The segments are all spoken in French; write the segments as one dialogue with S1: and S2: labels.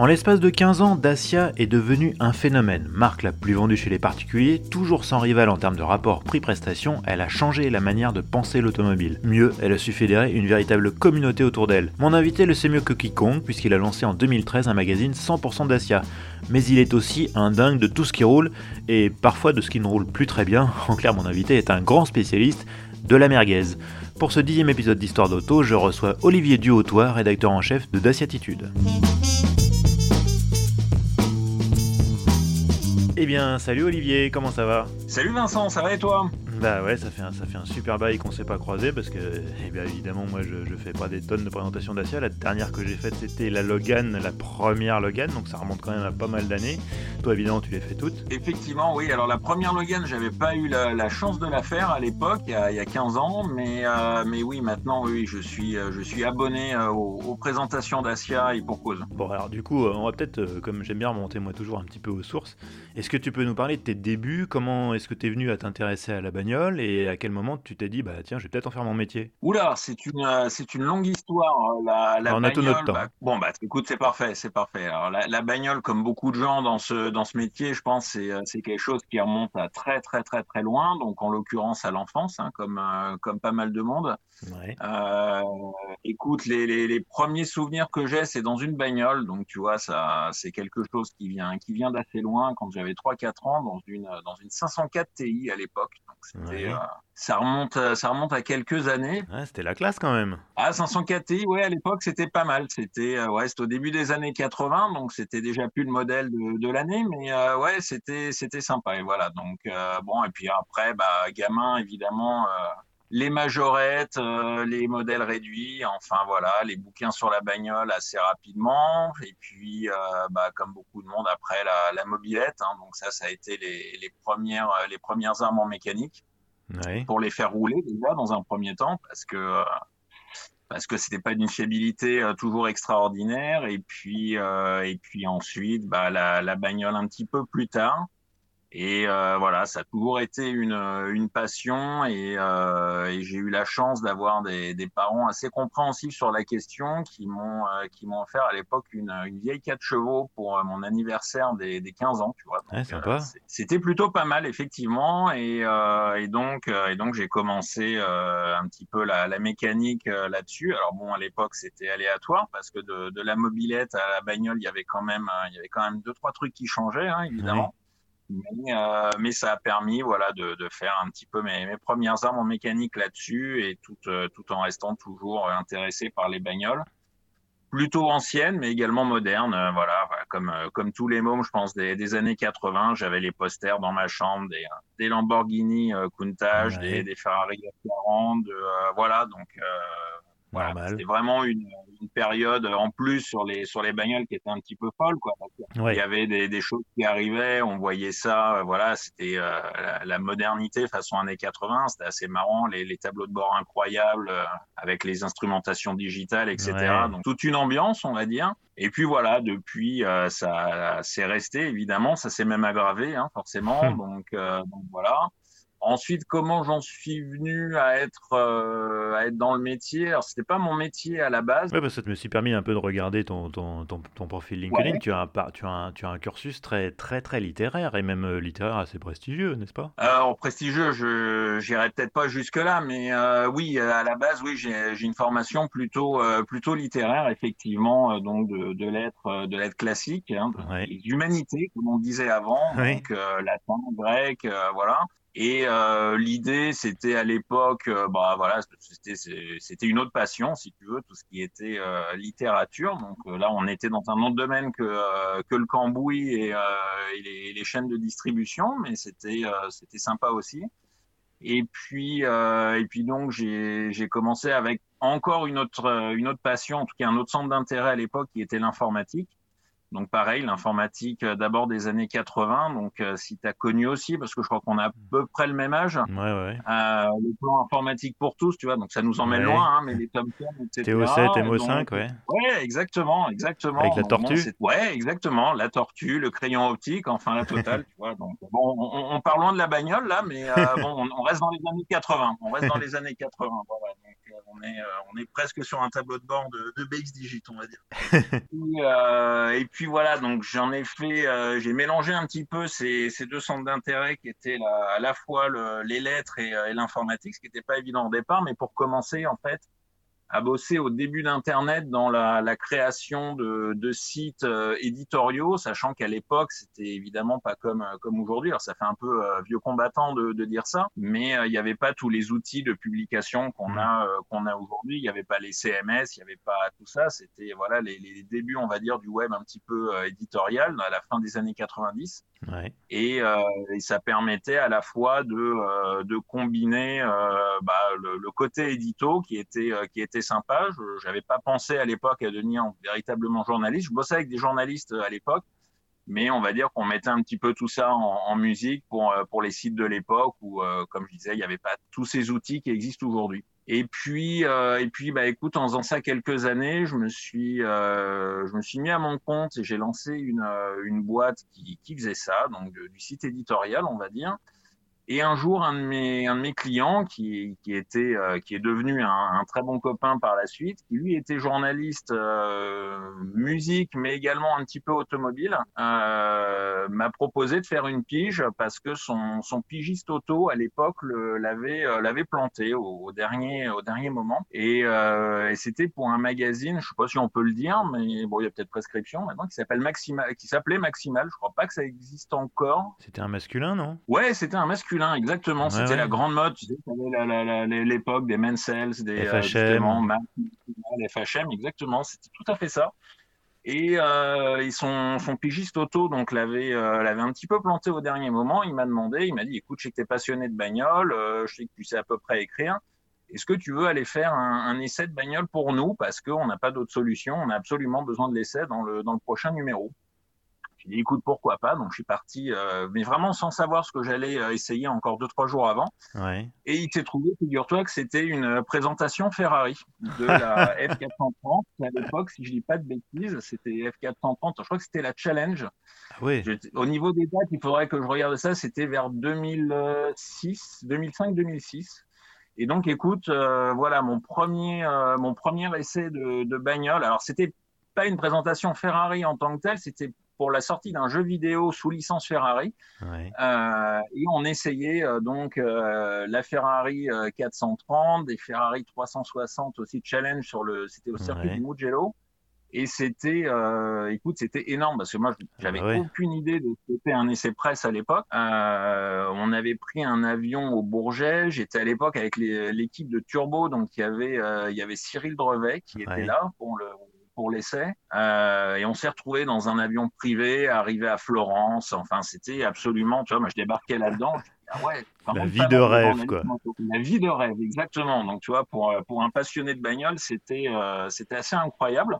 S1: En l'espace de 15 ans, Dacia est devenue un phénomène. Marque la plus vendue chez les particuliers, toujours sans rival en termes de rapport prix-prestation, elle a changé la manière de penser l'automobile. Mieux, elle a su fédérer une véritable communauté autour d'elle. Mon invité le sait mieux que quiconque, puisqu'il a lancé en 2013 un magazine 100% Dacia. Mais il est aussi un dingue de tout ce qui roule, et parfois de ce qui ne roule plus très bien. En clair, mon invité est un grand spécialiste de la merguez. Pour ce dixième épisode d'Histoire d'auto, je reçois Olivier Duhautois, rédacteur en chef de Daciatitude. Eh bien, salut Olivier, comment ça va?
S2: Salut Vincent, ça va et toi?
S1: Bah ouais, ça fait un, ça fait un super bail qu'on s'est pas croisé parce que, eh bien évidemment, moi je, je fais pas des tonnes de présentations Dacia. La dernière que j'ai faite c'était la Logan, la première Logan, donc ça remonte quand même à pas mal d'années. Toi évidemment, tu les fais toutes.
S2: Effectivement, oui. Alors la première Logan, j'avais pas eu la, chance de la faire à l'époque, il, y a 15 ans, mais, euh, mais oui, maintenant, oui, je suis, euh, je suis abonné euh, aux, présentations Dacia et pour cause.
S1: Bon, alors du coup, on va peut-être, comme j'aime bien remonter moi toujours un petit peu aux sources, est-ce que tu peux nous parler de tes débuts? Comment est-ce que tu es venu à t'intéresser à la bagnole et à quel moment tu t'es dit bah tiens je vais peut-être en faire mon métier?
S2: Oula c'est une euh, c'est une longue histoire hein, la, la
S1: on a tout notre temps.
S2: Bah, bon bah écoute c'est parfait c'est parfait. Alors la, bagnole comme beaucoup de gens dans ce dans ce métier je pense c'est euh, c'est quelque chose qui remonte à très très très très loin donc en l'occurrence à l'enfance hein, comme euh, comme pas mal de monde ouais. euh, écoute les, les, les, premiers souvenirs que j'ai c'est dans une bagnole donc tu vois ça c'est quelque chose qui vient qui vient d'assez loin quand j'avais 3 4 ans dans une dans une 504 Ti à l'époque euh, ça remonte, euh, ça remonte à quelques années.
S1: c'était la classe quand même.
S2: Ah, 504 Ti, ouais, à l'époque, c'était pas mal. C'était, euh, ouais, au début des années 80, donc c'était déjà plus le modèle de, l'année, mais ouais, c'était, c'était sympa. Et voilà, donc bon, et puis après, bah, gamin, évidemment les majorettes, les modèles réduits, enfin voilà, les bouquins sur la bagnole assez rapidement, et puis bah, comme beaucoup de monde après la, la mobilette, hein, donc ça, ça a été les, les premières, les premières armes en mécanique pour les faire rouler déjà dans un premier temps, parce que parce que c'était pas d'une fiabilité euh, toujours extraordinaire, et puis euh, et puis ensuite bah, la, la bagnole un petit peu plus tard. Et euh, voilà, ça a toujours été une, une passion et, euh, et j'ai eu la chance d'avoir des, des, parents assez compréhensifs sur la question qui m'ont euh, qui m'ont offert à l'époque une, une, vieille 4 chevaux pour euh, mon anniversaire des, des 15 ans, tu vois.
S1: Ouais, sympa.
S2: C'était plutôt pas mal effectivement et, et donc et donc j'ai commencé un petit peu la, la mécanique là-dessus. Alors bon, à l'époque c'était aléatoire parce que de, de, la mobilette à la bagnole, il y avait quand même il y avait quand même deux trois trucs qui changeaient hein, évidemment. Mais, euh, mais, ça a permis voilà de, de, faire un petit peu mes, mes premières armes en mécanique là-dessus et tout, euh, tout en restant toujours intéressé par les bagnoles. Plutôt anciennes mais également modernes euh, voilà, comme euh, comme tous les mômes je pense des, des années 80 j'avais les posters dans ma chambre des, des Lamborghini Countach des, des Ferrari 40 voilà donc voilà, c'était vraiment une, une, période en plus sur les sur les bagnoles qui était un petit peu folle quoi. Il y avait des, des, choses qui arrivaient, on voyait ça, euh, voilà, c'était euh, la, modernité façon années 80, c'était assez marrant, les, les, tableaux de bord incroyables euh, avec les instrumentations digitales, etc. Donc toute une ambiance, on va dire. Et puis voilà, depuis ça c'est resté évidemment, ça s'est même aggravé hein, forcément. donc, donc voilà. Ensuite, comment j'en suis venu à être, euh, à être dans le métier? Alors, c'était pas mon métier à la base.
S1: Oui, parce que ça me suis permis un peu de regarder ton, ton, ton, ton profil LinkedIn. Tu, as un, tu, as un, tu as un cursus très, très, très littéraire et même euh, littéraire assez prestigieux, n'est-ce pas?
S2: Alors, prestigieux, je n'irai peut-être pas jusque-là, mais euh, oui, à la base, oui, j'ai une formation plutôt, euh, plutôt littéraire, effectivement, donc de, de lettres, de lettres classiques, hein, comme on disait avant, donc latin, grec, voilà. Et euh, l'idée, c'était à l'époque, euh, bah voilà, c'était une autre passion, si tu veux, tout ce qui était euh, littérature. Donc euh, là, on était dans un autre domaine que euh, que le cambouis et, et les, les, chaînes de distribution, mais c'était c'était sympa aussi. Et puis et puis donc j'ai commencé avec encore une autre une autre passion, en tout cas un autre centre d'intérêt à l'époque qui était l'informatique. Donc pareil, l'informatique euh, d'abord des années 80. Donc euh, si tu as connu aussi, parce que je crois qu'on a à peu près le même âge.
S1: Ouais, ouais.
S2: Euh, le plan informatique pour tous, tu vois. Donc ça nous emmène
S1: Ouais.
S2: loin, hein, mais les Tom etc.
S1: TO7, MO5,
S2: Donc,
S1: ouais.
S2: Ouais, exactement, exactement.
S1: Avec la
S2: bon,
S1: tortue
S2: Ouais, exactement. La tortue, le crayon optique, enfin la totale, tu vois. Donc bon, on, on part loin de la bagnole là, mais euh, bon, on, on reste dans les années 80. On reste dans les années 80. Voilà. Donc euh, on est, euh, on est presque sur un tableau de bord de, de BX Digit, on va dire. et, euh, et puis voilà, donc j'en ai fait, euh, j'ai mélangé un petit peu ces, ces deux centres d'intérêt qui étaient la- à la fois le- les lettres et, et l'informatique, ce qui n'était pas évident au départ, mais pour commencer en fait à bosser au début d'Internet dans la, la création de, de sites euh, éditoriaux, sachant qu'à l'époque, c'était évidemment pas comme, euh, comme aujourd'hui. Alors, ça fait un peu euh, vieux combattant de, de dire ça, mais euh, il n'y avait pas tous les outils de publication qu'on
S1: Mm.
S2: a, euh, qu'on a aujourd'hui. Il n'y avait pas les CMS, il n'y avait pas tout ça. C'était voilà les, les débuts, on va dire, du web un petit peu euh, éditorial à la fin des années 90 Euh, et ça permettait à la fois de, euh, de combiner euh, bah, le, côté édito qui était, qui était sympa. Je n'avais pas pensé à l'époque à devenir véritablement journaliste. Je bossais avec des journalistes à l'époque, mais on va dire qu'on mettait un petit peu tout ça en, musique pour, pour les sites de l'époque où, comme je disais, il n'y avait pas tous ces outils qui existent aujourd'hui. Et puis, euh, et puis, bah, écoute, en faisant ça quelques années, je me suis, euh, je me suis mis à mon compte et j'ai lancé une, euh, une boîte qui, qui faisait ça, donc du site éditorial, on va dire. Et un jour, un de mes, un de mes clients, qui, qui était, euh, qui est devenu un, un très bon copain par la suite, qui lui était journaliste euh, musique, mais également un petit peu automobile, euh, m'a proposé de faire une pige parce que son, son pigiste auto à l'époque l'avait, euh, l'avait planté au, au dernier, au dernier moment. Et, euh, et c'était pour un magazine, je sais pas si on peut le dire, mais bon, il y a peut-être prescription maintenant, qui s'appelle Maximal, qui s'appelait Maximal. Je crois pas que ça existe encore.
S1: C'était un masculin, non?
S2: Ouais, c'était un masculin, exactement.
S1: Ouais,
S2: c'était
S1: ouais.
S2: la grande mode. Tu sais, l'époque des Mansell, des euh,
S1: FHM.
S2: exactement. C'était tout à fait ça. Et, euh, et son, son pigiste auto donc l'avait euh, l'avait un petit peu planté au dernier moment. Il m'a demandé, il m'a dit, écoute, je sais que t'es passionné de bagnole, je sais que tu sais à peu près écrire. Est-ce que tu veux aller faire un, un essai de bagnole pour nous? Parce qu'on n'a pas d'autre solution, on a absolument besoin de l'essai dans le dans le prochain numéro. Dit, écoute, pourquoi pas? Donc je suis parti, euh, mais vraiment sans savoir ce que j'allais euh, essayer encore deux trois jours avant.
S1: Ouais.
S2: Et il s'est trouvé, figure-toi, que c'était une présentation Ferrari de la F430. À l'époque, si je dis pas de bêtises, c'était F430. Je crois que c'était la Challenge.
S1: Ah.
S2: Je- au niveau des dates, il faudrait que je regarde ça. C'était vers 2006, 2005-2006. Et donc, écoute, euh, voilà mon premier, euh, mon premier essai de, de bagnole. Alors, c'était pas une présentation Ferrari en tant que telle, c'était pour la sortie d'un jeu vidéo sous licence Ferrari.
S1: Ouais.
S2: Euh, et on essayait euh, donc euh, la Ferrari euh, 430, des Ferrari 360 aussi challenge sur le, c'était au circuit
S1: Ouais.
S2: du Mugello. Et c'était, écoute, c'était énorme parce que moi, j'avais
S1: Ah bah ouais.
S2: aucune idée de ce qu'était un essai presse à l'époque. On avait pris un avion au Bourget. J'étais à l'époque avec l'équipe de Turbo, donc il y avait, il y avait Cyril Drevet qui était là pour le pour l'essai. Euh, et on s'est retrouvé dans un avion privé, arrivé à Florence. Enfin, c'était absolument, tu vois, moi je débarquais là-dedans. Ah ouais,
S1: La vie de rêve, quoi.
S2: La vie de rêve, exactement. Donc tu vois, pour euh, pour un passionné de bagnole, c'était euh, c'était assez incroyable.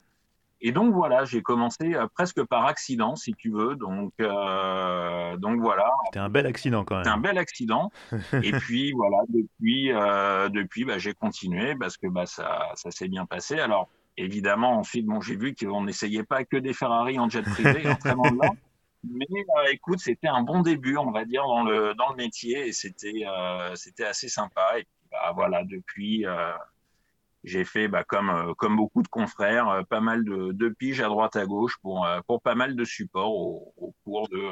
S2: Et donc voilà, j'ai commencé presque par accident, si tu veux. Donc euh, donc voilà,
S1: C'était un bel accident quand
S2: c'était un
S1: même.
S2: bel accident. Et puis voilà, depuis, euh, depuis, bah, j'ai continué parce que bah, ça, ça s'est bien passé. Alors évidemment, ensuite, bon, j'ai vu qu'on n'essayait pas que des Ferrari en jet privé, en très là. Mais euh, écoute, c'était un bon début, on va dire, dans le dans le métier, et c'était euh, c'était assez sympa. Et puis, bah, voilà, depuis. euh, j'ai fait, bah, comme, comme beaucoup de confrères, pas mal de, de piges à droite à gauche pour, pour pas mal de supports au, au cours de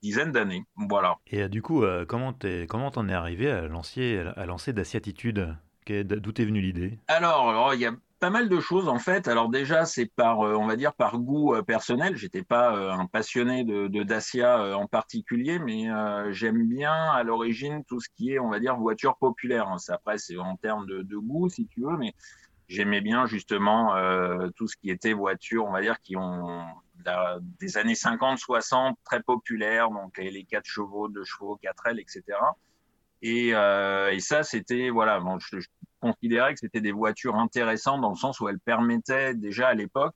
S2: dizaines d'années. Voilà.
S1: Et du coup, comment t'es, comment t'en es arrivé à lancer, à lancer Daciatitude D'où t'es venue l'idée?
S2: Alors, il y a pas mal de choses en fait. Alors déjà, c'est par, euh, on va dire, par goût euh, personnel. J'étais pas euh, un passionné de, Dacia en particulier, mais j'aime bien à l'origine tout ce qui est, on va dire, voiture populaire. hein. Après, c'est en termes de, goût, si tu veux, mais j'aimais bien justement tout ce qui était voiture, on va dire, qui ont des années 50, 60, très populaires, donc les, les 4 chevaux, 2 chevaux, 4 L, etc. Et, ça, c'était, voilà, considérais que c'était des voitures intéressantes dans le sens où elles permettaient déjà à l'époque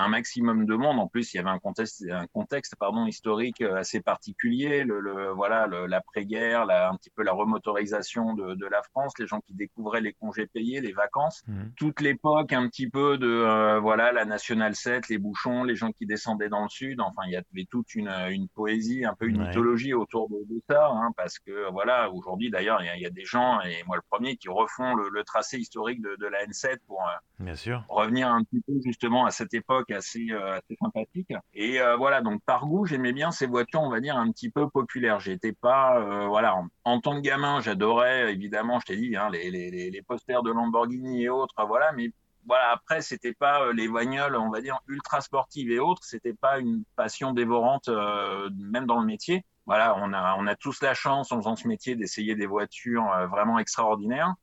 S2: un maximum de monde. En plus, il y avait un contexte, un contexte pardon, historique assez particulier. Le, voilà, l'après-guerre, un petit peu la remotorisation de, de, la France, les gens qui découvraient les congés payés, les vacances. Mmh. Toute l'époque, un petit peu de euh, voilà la National 7, les bouchons, les gens qui descendaient dans le sud. Enfin, il y avait toute une, une poésie, un peu une mythologie autour de, ça, hein, parce que voilà, aujourd'hui d'ailleurs, il y, a des gens et moi le premier qui refont le, tracé historique de, de, la N7 pour euh, Bien sûr. revenir un petit peu justement à cette époque assez, euh, assez sympathique. Et voilà, donc par goût, j'aimais bien ces voitures, on va dire un petit peu populaires. J'étais pas voilà en, en, tant que gamin, j'adorais évidemment, je t'ai dit, hein, les, les, les, posters de Lamborghini et autres, voilà, mais voilà, après, c'était pas euh, les bagnoles, on va dire, ultra sportives et autres, c'était pas une passion dévorante, euh, même dans le métier. Voilà, on a, on a tous la chance, en faisant ce métier, d'essayer des voitures euh, vraiment extraordinaires.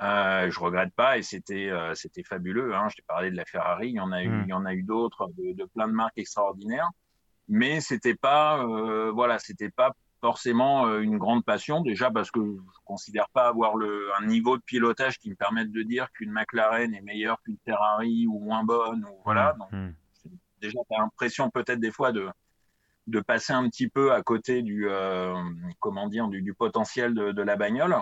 S2: Euh, je regrette pas et c'était c'était fabuleux. Hein. Je t'ai parlé de la Ferrari, il y en a eu, hmm. il y en a eu d'autres, de, de, plein de marques extraordinaires. Mais c'était pas, voilà, c'était pas forcément euh, une grande passion, déjà parce que je ne considère pas avoir le, un niveau de pilotage qui me permette de dire qu'une McLaren est meilleure qu'une Ferrari ou moins bonne. Ou, voilà. Mmh, Donc, mmh. Déjà, tu as l'impression peut-être des fois de, de passer un petit peu à côté du, euh, comment dire, du, du potentiel de, de, la bagnole.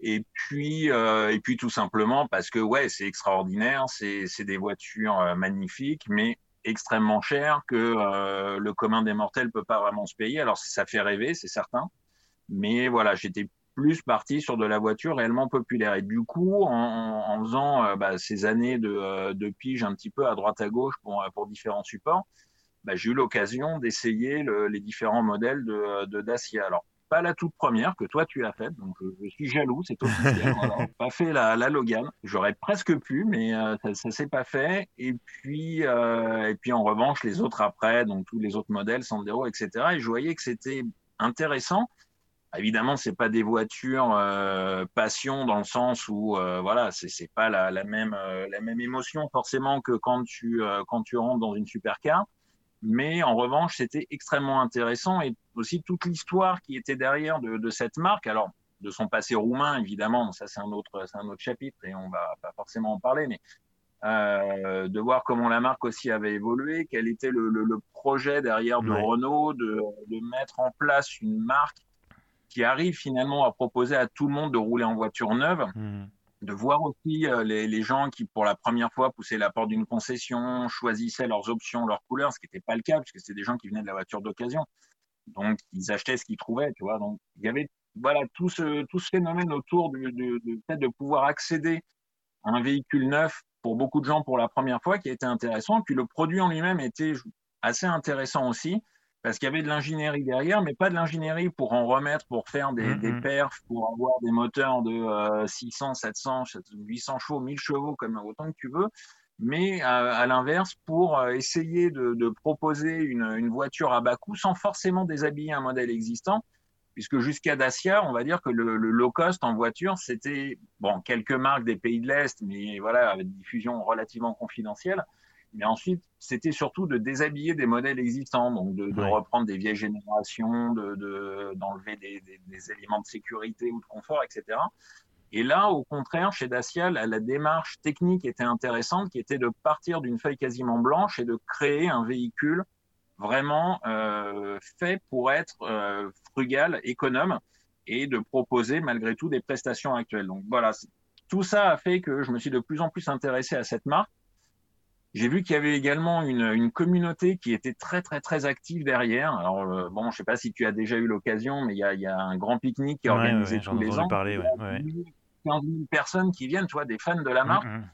S2: Et puis, euh, et puis tout simplement parce que ouais, c'est extraordinaire, c'est des voitures euh, magnifiques, mais extrêmement cher que euh, le commun des mortels peut pas vraiment se payer. Alors ça fait rêver, c'est certain, mais voilà, j'étais plus parti sur de la voiture réellement populaire. Et du coup, en, en faisant euh, bah, ces années de, euh, de, pige un petit peu à droite à gauche pour, pour différents supports, bah, j'ai eu l'occasion d'essayer les différents modèles de, de Dacia. Alors pas la toute première que toi tu as faite, donc je, suis jaloux, c'est officiel. voilà. Pas fait la, la Logan, j'aurais presque pu, mais euh, ça, ça s'est pas fait. Et puis, euh, et puis en revanche, les autres après, donc tous les autres modèles, Sandero, etc. Et je voyais que c'était intéressant. Évidemment, c'est pas des voitures euh, passion dans le sens où euh, voilà, c'est pas la, la même euh, la même émotion forcément que quand tu quand tu rentres dans une supercar. Mais en revanche, c'était extrêmement intéressant et aussi toute l'histoire qui était derrière de, de, cette marque. Alors, de son passé roumain, évidemment, ça c'est un autre, c'est un autre chapitre et on va pas forcément en parler, mais euh, de voir comment la marque aussi avait évolué, quel était le, le, le projet derrière de ouais. Renault, de, de, mettre en place une marque qui arrive finalement à proposer à tout le monde de rouler en voiture neuve. Mmh de voir aussi euh, les, gens qui, pour la première fois, poussaient la porte d'une concession, choisissaient leurs options, leurs couleurs, ce qui n'était pas le cas, puisque c'était des gens qui venaient de la voiture d'occasion. Donc, ils achetaient ce qu'ils trouvaient, tu vois. Donc, il y avait voilà, tout, ce, tout ce phénomène autour du fait de pouvoir accéder à un véhicule neuf pour beaucoup de gens pour la première fois qui était intéressant. Puis le produit en lui-même était assez intéressant aussi parce qu'il y avait de l'ingénierie derrière, mais pas de l'ingénierie pour en remettre, pour faire des, mmh, des perfs, pour avoir des moteurs de euh, 600, 700, 800 chevaux, 1000 chevaux, comme autant que tu veux, mais euh, à l'inverse, pour euh, essayer de, de proposer une, une, voiture à bas coût sans forcément déshabiller un modèle existant, puisque jusqu'à Dacia, on va dire que le, le low cost en voiture, c'était bon quelques marques des pays de l'Est, mais voilà, avec une diffusion relativement confidentielle. Mais ensuite, c'était surtout de déshabiller des modèles existants, donc de, de ouais. reprendre des vieilles générations, d'enlever de, des, des, des, éléments de sécurité ou de confort, etc. Et là, au contraire, chez Dacia, la, la, démarche technique était intéressante, qui était de partir d'une feuille quasiment blanche et de créer un véhicule vraiment euh, fait pour être euh, frugal, économe, et de proposer malgré tout des prestations actuelles. Donc voilà, tout ça a fait que je me suis de plus en plus intéressé à cette marque j'ai vu qu'il y avait également une, une, communauté qui était très très très active derrière. Alors euh, bon, je sais pas si tu as déjà eu l'occasion, mais il y a, il y a un grand pique-nique qui est organisé ouais, tous les ans.
S1: Parler, ouais, ouais.
S2: 15 000 personnes qui viennent, tu vois, des fans de la marque. Mm -hmm.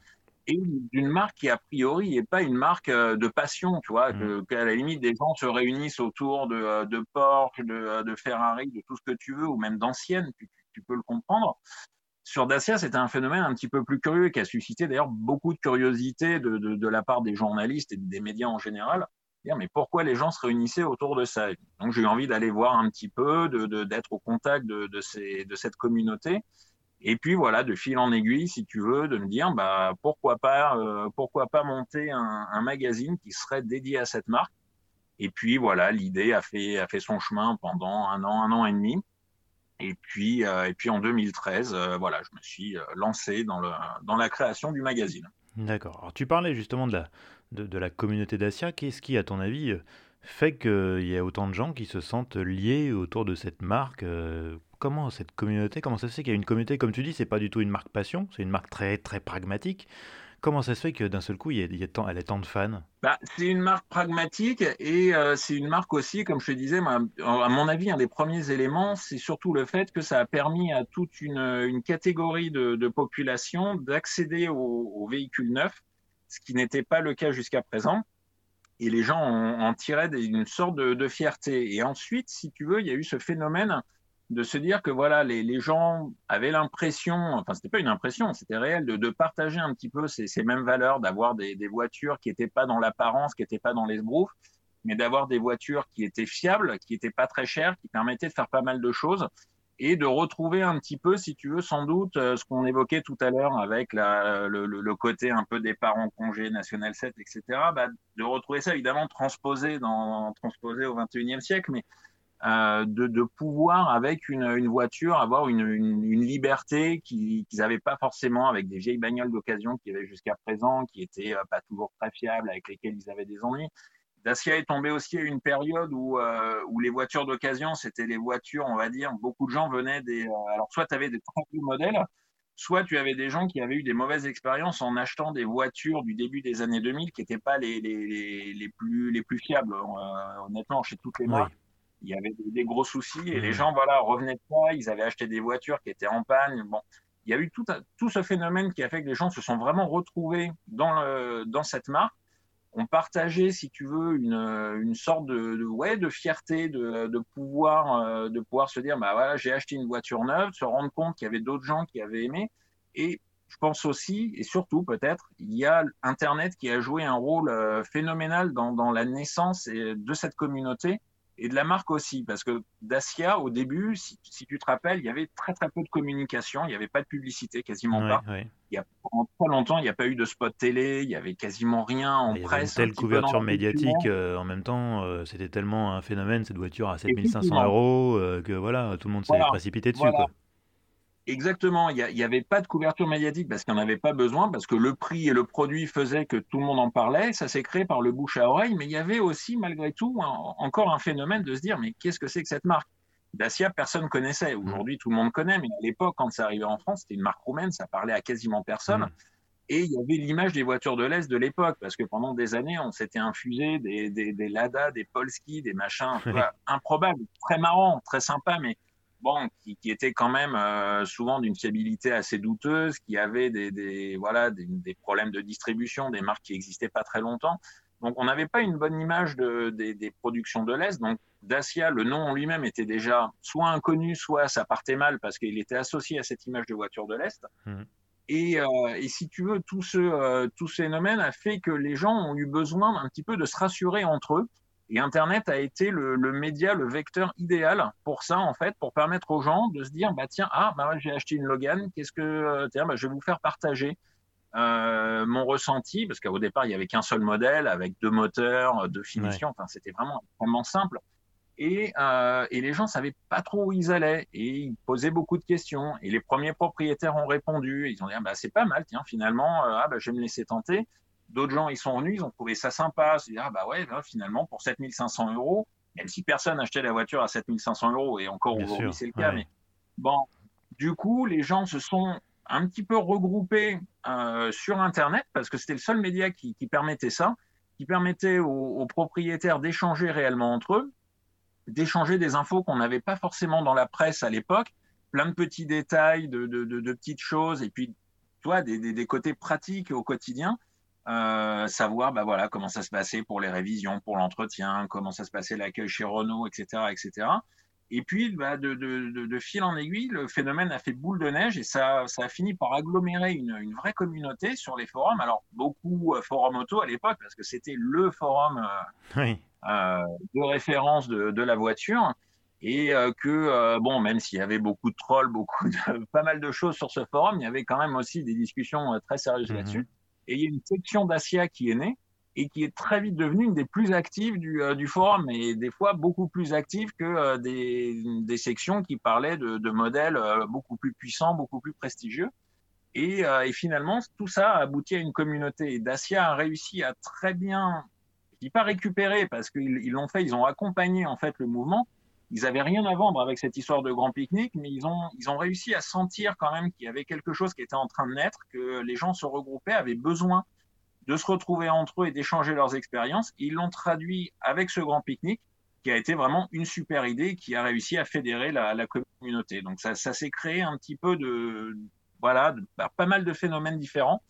S2: Et d'une marque qui a priori n'est pas une marque euh, de passion, tu vois, mmh. qu'à la limite des gens se réunissent autour de, euh, de Porsche, de, de Ferrari, de tout ce que tu veux, ou même d'anciennes, tu, tu peux le comprendre sur Dacia, c'était un phénomène un petit peu plus curieux qui a suscité d'ailleurs beaucoup de curiosité de, de, de, la part des journalistes et des médias en général. Mais pourquoi les gens se réunissaient autour de ça? Donc j'ai eu envie d'aller voir un petit peu, d'être au contact de, de, ces, de cette communauté. Et puis voilà, de fil en aiguille, si tu veux, de me dire, bah pourquoi pas, euh, pourquoi pas monter un, un, magazine qui serait dédié à cette marque? Et puis voilà, l'idée a fait, a fait son chemin pendant un an, un an et demi. Et puis, euh, et puis en 2013, euh, voilà, je me suis euh, lancé dans, le, dans la création du magazine.
S1: D'accord. Alors tu parlais justement de la, de, la communauté Dacia. Qu'est-ce qui, à ton avis, fait qu'il y a autant de gens qui se sentent liés autour de cette marque Comment cette communauté, comment ça se fait qu'il y a une communauté, comme tu dis, c'est pas du tout une marque passion, c'est une marque très très pragmatique. Comment ça se fait que d'un seul coup, il y, a, tant, elle ait tant de fans?
S2: Bah, C'est une marque pragmatique et euh, c'est une marque aussi, comme je te disais, à mon avis, un des premiers éléments, c'est surtout le fait que ça a permis à toute une, catégorie de, de population d'accéder aux, véhicules neufs, ce qui n'était pas le cas jusqu'à présent. Et les gens en, en tiraient une sorte de, de fierté. Et ensuite, si tu veux, il y a eu ce phénomène de se dire que voilà, les, les gens avaient l'impression, enfin c'était pas une impression, c'était réel, de, de, partager un petit peu ces, ces mêmes valeurs, d'avoir des, des, voitures qui étaient pas dans l'apparence, qui étaient pas dans les sbroufs, mais d'avoir des voitures qui étaient fiables, qui étaient pas très chères, qui permettaient de faire pas mal de choses et de retrouver un petit peu, si tu veux, sans doute, euh, ce qu'on évoquait tout à l'heure avec la, le, le, côté un peu départ en congé, National 7, etc. Bah, de retrouver ça évidemment transposé dans transposé au 21e siècle, mais euh, de, de, pouvoir avec une, une voiture avoir une, une, une liberté qu'ils n'avaient pas forcément avec des vieilles bagnoles d'occasion qui avaient jusqu'à présent, qui étaient euh, pas toujours très fiables, avec lesquelles ils avaient des ennuis. Dacia est tombé aussi à une période où, euh, où les voitures d'occasion, c'était les voitures, on va dire, beaucoup de gens venaient des... alors soit tu avais des très vieux modèles, soit tu avais des gens qui avaient eu des mauvaises expériences en achetant des voitures du début des années 2000 qui n'étaient pas les, les, les, plus, les plus fiables, honnêtement, chez toutes les marques il y avait des, gros soucis et les mmh. gens voilà revenaient de ça, ils avaient acheté des voitures qui étaient en panne. Bon, il y a eu tout, tout ce phénomène qui a fait que les gens se sont vraiment retrouvés dans, le, dans cette marque, ont partagé, si tu veux, une, une sorte de, de ouais de fierté, de, de pouvoir euh, de pouvoir se dire bah voilà j'ai acheté une voiture neuve, se rendre compte qu'il y avait d'autres gens qui avaient aimé et je pense aussi, et surtout peut-être, il y a Internet qui a joué un rôle euh, phénoménal dans, dans la naissance de cette communauté et de la marque aussi, parce que Dacia, au début, si, tu te rappelles, il y avait très très peu de communication, il n'y avait pas de publicité, quasiment pas. Il y a pendant très longtemps, il n'y a pas eu de spot télé, il y avait quasiment rien en il presse.
S1: Une telle couverture médiatique, euh, en même temps, euh, c'était tellement un phénomène cette voiture à 7500 euros euh, que voilà, tout le monde s'est précipité dessus. Quoi.
S2: Exactement, il n'y avait pas de couverture médiatique parce qu'il n'y en avait pas besoin, parce que le prix et le produit faisaient que tout le monde en parlait, ça s'est créé par le bouche à oreille, mais il y avait aussi malgré tout encore un phénomène de se dire mais qu'est-ce que c'est que cette marque? Dacia, personne connaissait. Mmh. Aujourd'hui, tout le monde connaît, mais à l'époque, quand ça arrivait en France, c'était une marque roumaine, ça parlait à quasiment personne. Mmh. Et il y avait l'image des voitures de l'Est de l'époque, parce que pendant des années, on s'était infusé des, des, des Lada, des Polski, des machins improbables, très marrants, très sympas, mais bon, qui, qui était quand même euh, souvent d'une fiabilité assez douteuse, qui avait des, des voilà des, des, problèmes de distribution, des marques qui existaient pas très longtemps. Donc on n'avait pas une bonne image de, des, des productions de l'Est. Donc Dacia, le nom en lui-même était déjà soit inconnu, soit ça partait mal parce qu'il était associé à cette image de voiture de l'Est. Mmh. Et, euh, et, si tu veux, tout ce, euh, tout ce phénomène a fait que les gens ont eu besoin un petit peu de se rassurer entre eux et Internet a été le, le, média, le vecteur idéal pour ça, en fait, pour permettre aux gens de se dire, bah tiens, ah, bah j'ai acheté une Logan, qu'est-ce que, euh, tiens, bah, je vais vous faire partager euh, mon ressenti, parce qu'au départ, il y avait qu'un seul modèle avec deux moteurs, deux finitions, enfin, c'était vraiment vraiment simple. Et, euh, et les gens savaient pas trop où ils allaient et ils posaient beaucoup de questions. Et les premiers propriétaires ont répondu. Ils ont dit ah, bah c'est pas mal, tiens finalement, euh, ah bah je vais me laisser tenter. D'autres gens, ils sont venus, ils ont trouvé ça sympa. Se dire, ah bah ouais, finalement, pour 7500 euros, même si personne achetait la voiture à 7500 euros, et encore aujourd'hui c'est le cas, mais bon, du coup, les gens se sont un petit peu regroupés euh, sur Internet parce que c'était le seul média qui, qui, permettait ça, qui permettait aux, aux propriétaires d'échanger réellement entre eux, d'échanger des infos qu'on n'avait pas forcément dans la presse à l'époque, plein de petits détails, de, de, de, de petites choses, et puis toi, des, des, des côtés pratiques au quotidien euh, savoir bah voilà comment ça se passait pour les révisions, pour l'entretien, comment ça se passait l'accueil chez Renault, etc., etc. Et puis bah, de, de, de, fil en aiguille, le phénomène a fait boule de neige et ça, ça a fini par agglomérer une, une vraie communauté sur les forums. Alors beaucoup euh, forum auto à l'époque parce que c'était le forum euh, oui. euh, de référence de, la voiture et que bon même s'il y avait beaucoup de trolls, beaucoup de pas mal de choses sur ce forum, il y avait quand même aussi des discussions très sérieuses mm-hmm. là-dessus. Et il y a une section d'Asia qui est née et qui est très vite devenue une des plus actives du, euh, forum et des fois beaucoup plus active que euh, des, sections qui parlaient de, modèles euh, beaucoup plus puissants, beaucoup plus prestigieux. Et, finalement, tout ça a abouti à une communauté. Et Dacia a réussi à très bien, je dis pas récupérer parce qu'ils l'ont fait, ils ont accompagné en fait le mouvement. Ils avaient rien à vendre avec cette histoire de grand pique-nique, mais ils ont, réussi à sentir quand même qu'il y avait quelque chose qui était en train de naître, que les gens se regroupaient, avaient besoin de se retrouver entre eux et d'échanger leurs expériences. Ils l'ont traduit avec ce grand pique-nique qui a été vraiment une super idée qui a réussi à fédérer la, communauté. Donc ça, s'est créé un petit peu de, voilà, bah, pas mal de phénomènes différents.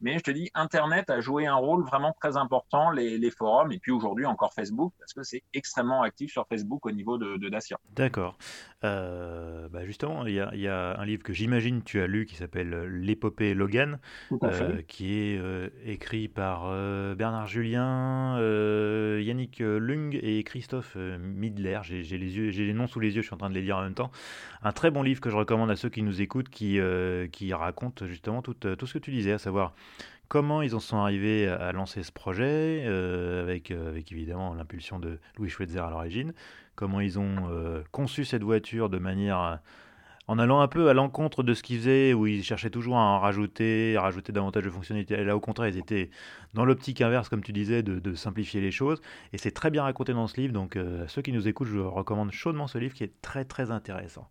S2: Mais je te dis, Internet a joué un rôle vraiment très important, les, les forums, et puis aujourd'hui encore Facebook, parce que c'est extrêmement actif sur Facebook au niveau de, de Dacia.
S1: D'accord. Euh, bah justement, il y, y, a un livre que j'imagine tu as lu qui s'appelle L'épopée Logan, euh, qui est euh, écrit par Bernard Julien, Yannick Lung et Christophe Midler. J'ai les, les noms sous les yeux, je suis en train de les lire en même temps. Un très bon livre que je recommande à ceux qui nous écoutent, qui, qui raconte justement tout, tout ce que tu disais, à savoir comment ils en sont arrivés à lancer ce projet, euh, avec, euh, avec évidemment l'impulsion de Louis Schweitzer à l'origine, comment ils ont euh, conçu cette voiture de manière... en allant un peu à l'encontre de ce qu'ils faisaient, où ils cherchaient toujours à en rajouter, à rajouter davantage de fonctionnalités. Là, au contraire, ils étaient dans l'optique inverse, comme tu disais, de, de, simplifier les choses. Et c'est très bien raconté dans ce livre. Donc, à ceux qui nous écoutent, je recommande chaudement ce livre qui est très, très intéressant.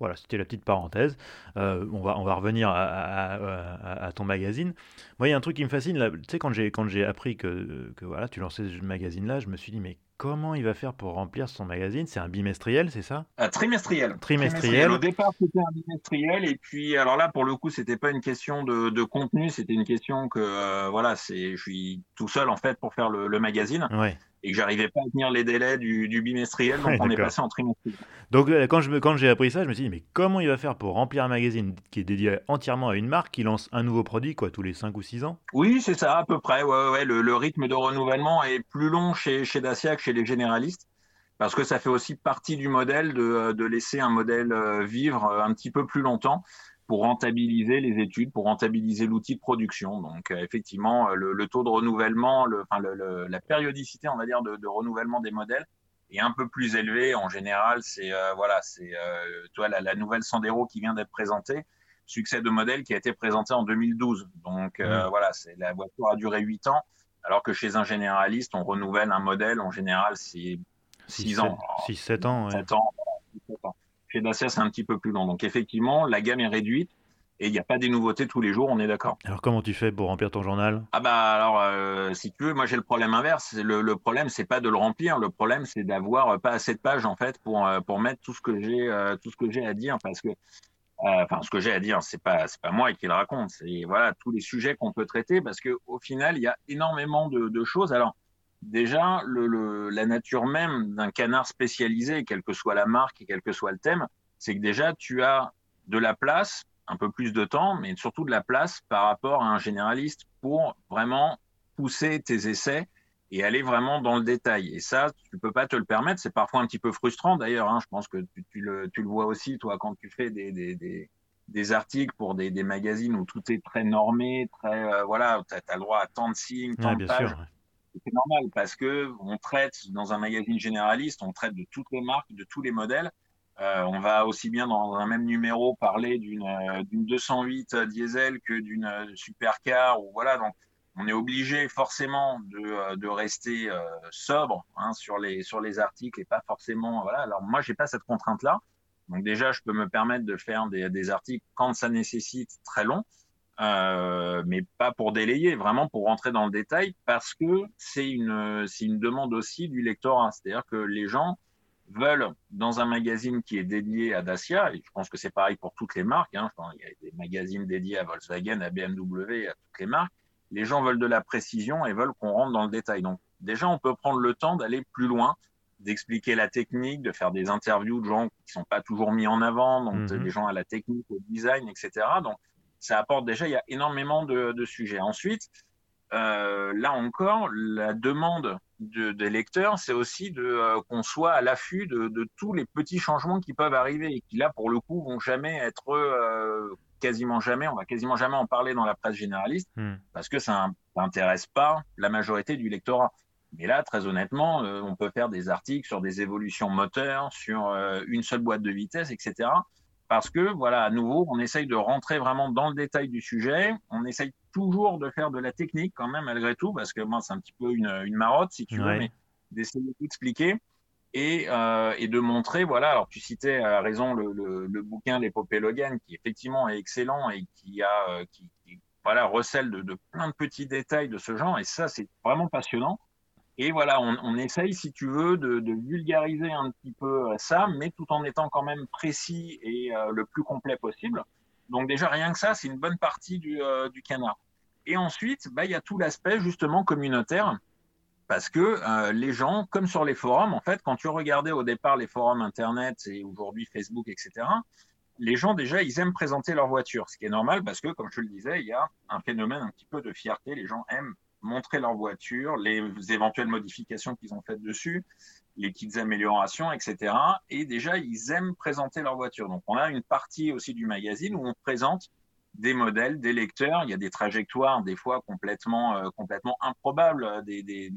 S1: Voilà, c'était la petite parenthèse. Euh, on, va, on va revenir à, ton magazine. Moi, il y a un truc qui me fascine. Tu sais, quand j'ai, quand j'ai appris que, que voilà, tu lançais ce magazine-là, je me suis dit, mais comment il va faire pour remplir son magazine? C'est un bimestriel, c'est ça?
S2: Euh, trimestriel.
S1: trimestriel.
S2: Au départ, c'était un bimestriel. Et puis, alors là, pour le coup, c'était pas une question de, de contenu, c'était une question que, euh, voilà, c'est, je suis tout seul, en fait, pour faire le, le magazine.
S1: Ouais
S2: et que j'arrivais pas à tenir les délais du, du bimestriel, donc on est passé en trimestriel.
S1: Donc euh, quand je quand j'ai appris ça, je me suis dit mais comment il va faire pour remplir un magazine qui est dédié entièrement à une marque qui lance un nouveau produit quoi tous les 5 ou 6 ans?
S2: Oui, c'est ça à peu près. Ouais, ouais, le, le, rythme de renouvellement est plus long chez chez Dacia que chez les généralistes parce que ça fait aussi partie du modèle de, de laisser un modèle euh, vivre euh, un petit peu plus longtemps pour rentabiliser les études, pour rentabiliser l'outil de production. Donc euh, effectivement, le, le, taux de renouvellement, le, enfin le, la périodicité, on va dire, de, de, renouvellement des modèles est un peu plus élevé. En général, c'est euh, voilà, c'est euh, toi la, la, nouvelle Sandero qui vient d'être présentée, succès de modèle qui a été présenté en 2012. Donc euh, mmh. voilà, c'est la voiture a duré 8 ans, alors que chez un généraliste, on renouvelle un modèle en général c'est 6 ans,
S1: 6 7 ans,
S2: 7 ans. 7 ans. Chez Dacia, c'est un petit peu plus long. Donc effectivement, la gamme est réduite et il n'y a pas des nouveautés tous les jours, on est d'accord.
S1: Alors comment tu fais pour remplir ton journal?
S2: Ah bah alors euh, si tu veux, moi j'ai le problème inverse. Le, le problème c'est pas de le remplir, le problème c'est d'avoir pas assez de pages en fait pour euh, pour mettre tout ce que j'ai euh, tout ce que j'ai à dire parce que enfin ce que j'ai à dire c'est pas c'est pas moi qui le raconte, c'est voilà tous les sujets qu'on peut traiter parce que au final il y a énormément de, de choses. Alors déjà le, le, la nature même d'un canard spécialisé, quelle que soit la marque et quel que soit le thème, c'est que déjà tu as de la place, un peu plus de temps, mais surtout de la place par rapport à un généraliste pour vraiment pousser tes essais et aller vraiment dans le détail. Et ça, tu peux pas te le permettre. C'est parfois un petit peu frustrant d'ailleurs. Hein. Je pense que tu, tu, le, tu, le, vois aussi, toi, quand tu fais des, des, des, des articles pour des, des, magazines où tout est très normé, très euh, voilà, tu as, le droit à tant de signes, tant
S1: ouais,
S2: de pages.
S1: Sûr, ouais
S2: c'est normal parce que on traite dans un magazine généraliste, on traite de toutes les marques, de tous les modèles. Euh, on va aussi bien dans un même numéro parler d'une euh, d'une 208 diesel que d'une euh, supercar ou voilà donc on est obligé forcément de, rester euh, sobre hein, sur les sur les articles et pas forcément voilà. Alors moi j'ai pas cette contrainte là donc déjà je peux me permettre de faire des, des articles quand ça nécessite très long euh, mais pas pour délayer, vraiment pour rentrer dans le détail, parce que c'est une, c'est une demande aussi du lectorat. C'est-à-dire que les gens veulent, dans un magazine qui est dédié à Dacia, et je pense que c'est pareil pour toutes les marques, hein, il y a des magazines dédiés à Volkswagen, à BMW, à toutes les marques, les gens veulent de la précision et veulent qu'on rentre dans le détail. Donc déjà, on peut prendre le temps d'aller plus loin, d'expliquer la technique, de faire des interviews de gens qui sont pas toujours mis en avant, donc -hmm. des gens à la technique, au design, etc. Donc ça apporte déjà, il y a énormément de, de sujets. Ensuite, euh, là encore, la demande de, des lecteurs, c'est aussi de euh, qu'on soit à l'affût de, de, tous les petits changements qui peuvent arriver et qui là, pour le coup, vont jamais être euh, quasiment jamais, on va quasiment jamais en parler dans la presse généraliste
S1: mm.
S2: parce que ça n'intéresse pas la majorité du lectorat. Mais là, très honnêtement, on peut faire des articles sur des évolutions moteurs, sur une seule boîte de vitesse, etc parce que, voilà, à nouveau, on essaye de rentrer vraiment dans le détail du sujet. On essaye toujours de faire de la technique quand même, malgré tout, parce que moi, c'est un petit peu une, une marotte, si tu veux, mais d'essayer d'expliquer et, euh, et, de montrer, voilà, alors tu citais à raison le, le, le bouquin L'épopée Logan, qui effectivement est excellent et qui a, euh, qui, qui, voilà, recèle de, de, plein de petits détails de ce genre, et ça, c'est vraiment passionnant. Et voilà, on, essaye, si tu veux, de, vulgariser un petit peu ça, mais tout en étant quand même précis et euh, le plus complet possible. Donc déjà, rien que ça, c'est une bonne partie du, euh, canard. Et ensuite, bah, il y a tout l'aspect justement communautaire parce que euh, les gens, comme sur les forums, en fait, quand tu regardais au départ les forums Internet et aujourd'hui Facebook, etc., les gens déjà, ils aiment présenter leur voiture, ce qui est normal parce que, comme je le disais, il y a un phénomène un petit peu de fierté. Les gens aiment montrer leur voiture, les éventuelles modifications qu'ils ont faites dessus, les petites améliorations, etc. Et déjà, ils aiment présenter leur voiture. Donc, on a une partie aussi du magazine où on présente des modèles, des lecteurs. Il y a des trajectoires, des fois complètement, euh, complètement improbables, euh, des, des,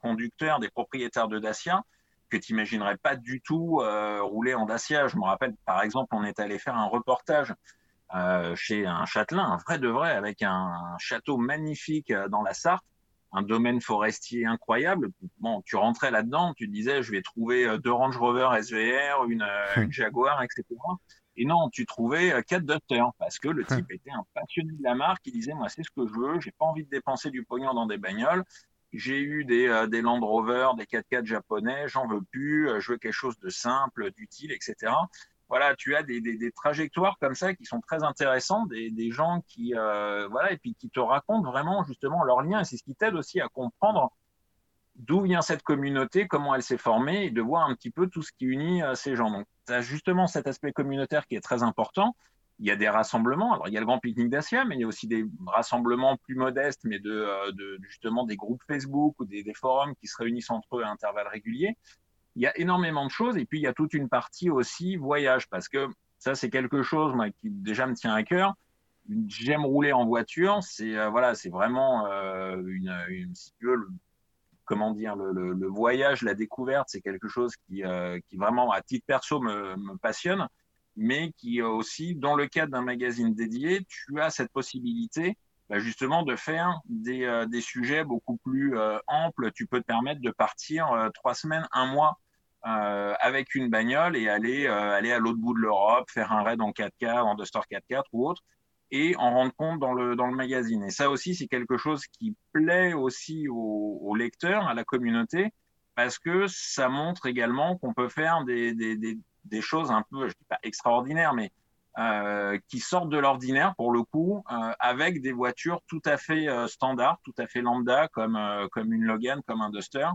S2: conducteurs, des propriétaires de Dacia que tu imaginerais pas du tout euh, rouler en Dacia. Je me rappelle, par exemple, on est allé faire un reportage euh, chez un châtelain, un vrai de vrai, avec un, château magnifique euh, dans la Sarthe, un domaine forestier incroyable. Bon, tu rentrais là-dedans, tu te disais, je vais trouver deux Range Rover SVR, une, une Jaguar, etc. Et non, tu trouvais euh, quatre docteurs parce que le type était un passionné de la marque. Il disait, moi, c'est ce que je veux. J'ai pas envie de dépenser du pognon dans des bagnoles. J'ai eu des, euh, des Land Rover, des 4x4 japonais. J'en veux plus. Euh, je veux quelque chose de simple, d'utile, etc. Voilà, tu as des, des, trajectoires comme ça qui sont très intéressantes, des, des gens qui, euh, voilà, et puis qui te racontent vraiment justement leur lien. Et c'est ce qui t'aide aussi à comprendre d'où vient cette communauté, comment elle s'est formée, et de voir un petit peu tout ce qui unit euh, ces gens. Donc, tu as justement cet aspect communautaire qui est très important. Il y a des rassemblements. Alors, il y a le grand pique-nique d'Asia, mais il y a aussi des rassemblements plus modestes, mais de, euh, de justement des groupes Facebook ou des, forums qui se réunissent entre eux à intervalles réguliers. Il y a énormément de choses. Et puis, il y a toute une partie aussi voyage, parce que ça, c'est quelque chose qui déjà me tient à cœur. J'aime rouler en voiture. C'est euh, voilà, c'est vraiment euh, une, si tu veux, comment dire, le, le, le, voyage, la découverte, c'est quelque chose qui, euh, qui vraiment, à titre perso, me, passionne, mais qui aussi, dans le cadre d'un magazine dédié, tu as cette possibilité bah, justement de faire des, des sujets beaucoup plus amples. Tu peux te permettre de partir trois semaines, un mois avec une bagnole et aller, aller à l'autre bout de l'Europe, faire un raid en 4K, en Duster 4x4 ou autre et en rendre compte dans le, dans le magazine. Et ça aussi, c'est quelque chose qui plaît aussi aux, aux, lecteurs, à la communauté, parce que ça montre également qu'on peut faire des, des, des, des, choses un peu, je dis pas extraordinaires, mais euh, qui sortent de l'ordinaire pour le coup, euh, avec des voitures tout à fait euh, standards, tout à fait lambda, comme, euh, comme une Logan, comme un Duster.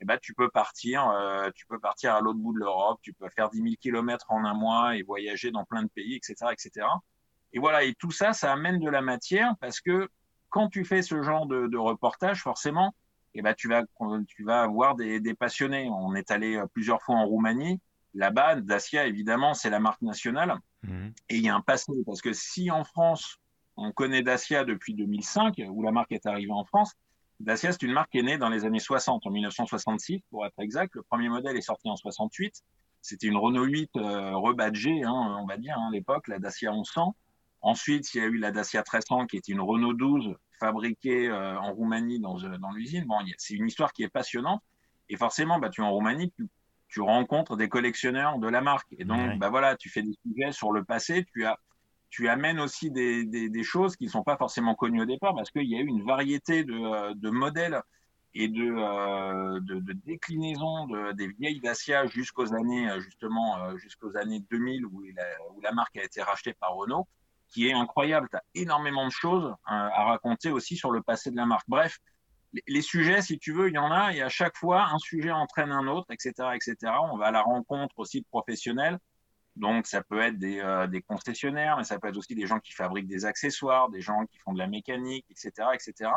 S2: Et ben, tu peux partir, euh, tu peux partir à l'autre bout de l'Europe, tu peux faire 10 000 kilomètres en un mois et voyager dans plein de pays, etc., etc. Et voilà, et tout ça, ça amène de la matière parce que quand tu fais ce genre de, de reportage, forcément, eh ben, tu vas, tu vas avoir des, des, passionnés. On est allé euh, plusieurs fois en Roumanie. Là-bas, Dacia, évidemment, c'est la marque nationale. Mmh. Et il y a un passé. Parce que si en France, on connaît Dacia depuis 2005, où la marque est arrivée en France, Dacia, c'est une marque qui est née dans les années 60, en 1966, pour être exact. Le premier modèle est sorti en 68. C'était une Renault 8 euh, rebadgée, hein, on va dire, hein, à l'époque, la Dacia 1100. Ensuite, il y a eu la Dacia 1300 qui était une Renault 12 fabriquée euh, en Roumanie dans, euh, dans l'usine. Bon, c'est une histoire qui est passionnante. Et forcément, bah, tu es en Roumanie, tu, tu, rencontres des collectionneurs de la marque. Et donc, ouais. bah, voilà, tu fais des sujets sur le passé. Tu, as, tu amènes aussi des, choses qui ne sont pas forcément connues au départ parce qu'il y a eu une variété de, euh, modèles et de, euh, des vieilles Dacia jusqu'aux années justement jusqu'aux années 2000 où la, où la marque a été rachetée par Renault qui est incroyable. Tu as énormément de choses à raconter aussi sur le passé de la marque. Bref, les sujets, si tu veux, il y en a, et à chaque fois, un sujet entraîne un autre, etc., etc. On va à la rencontre aussi de professionnels. Donc, ça peut être des, euh, des concessionnaires, mais ça peut être aussi des gens qui fabriquent des accessoires, des gens qui font de la mécanique, etc., etc.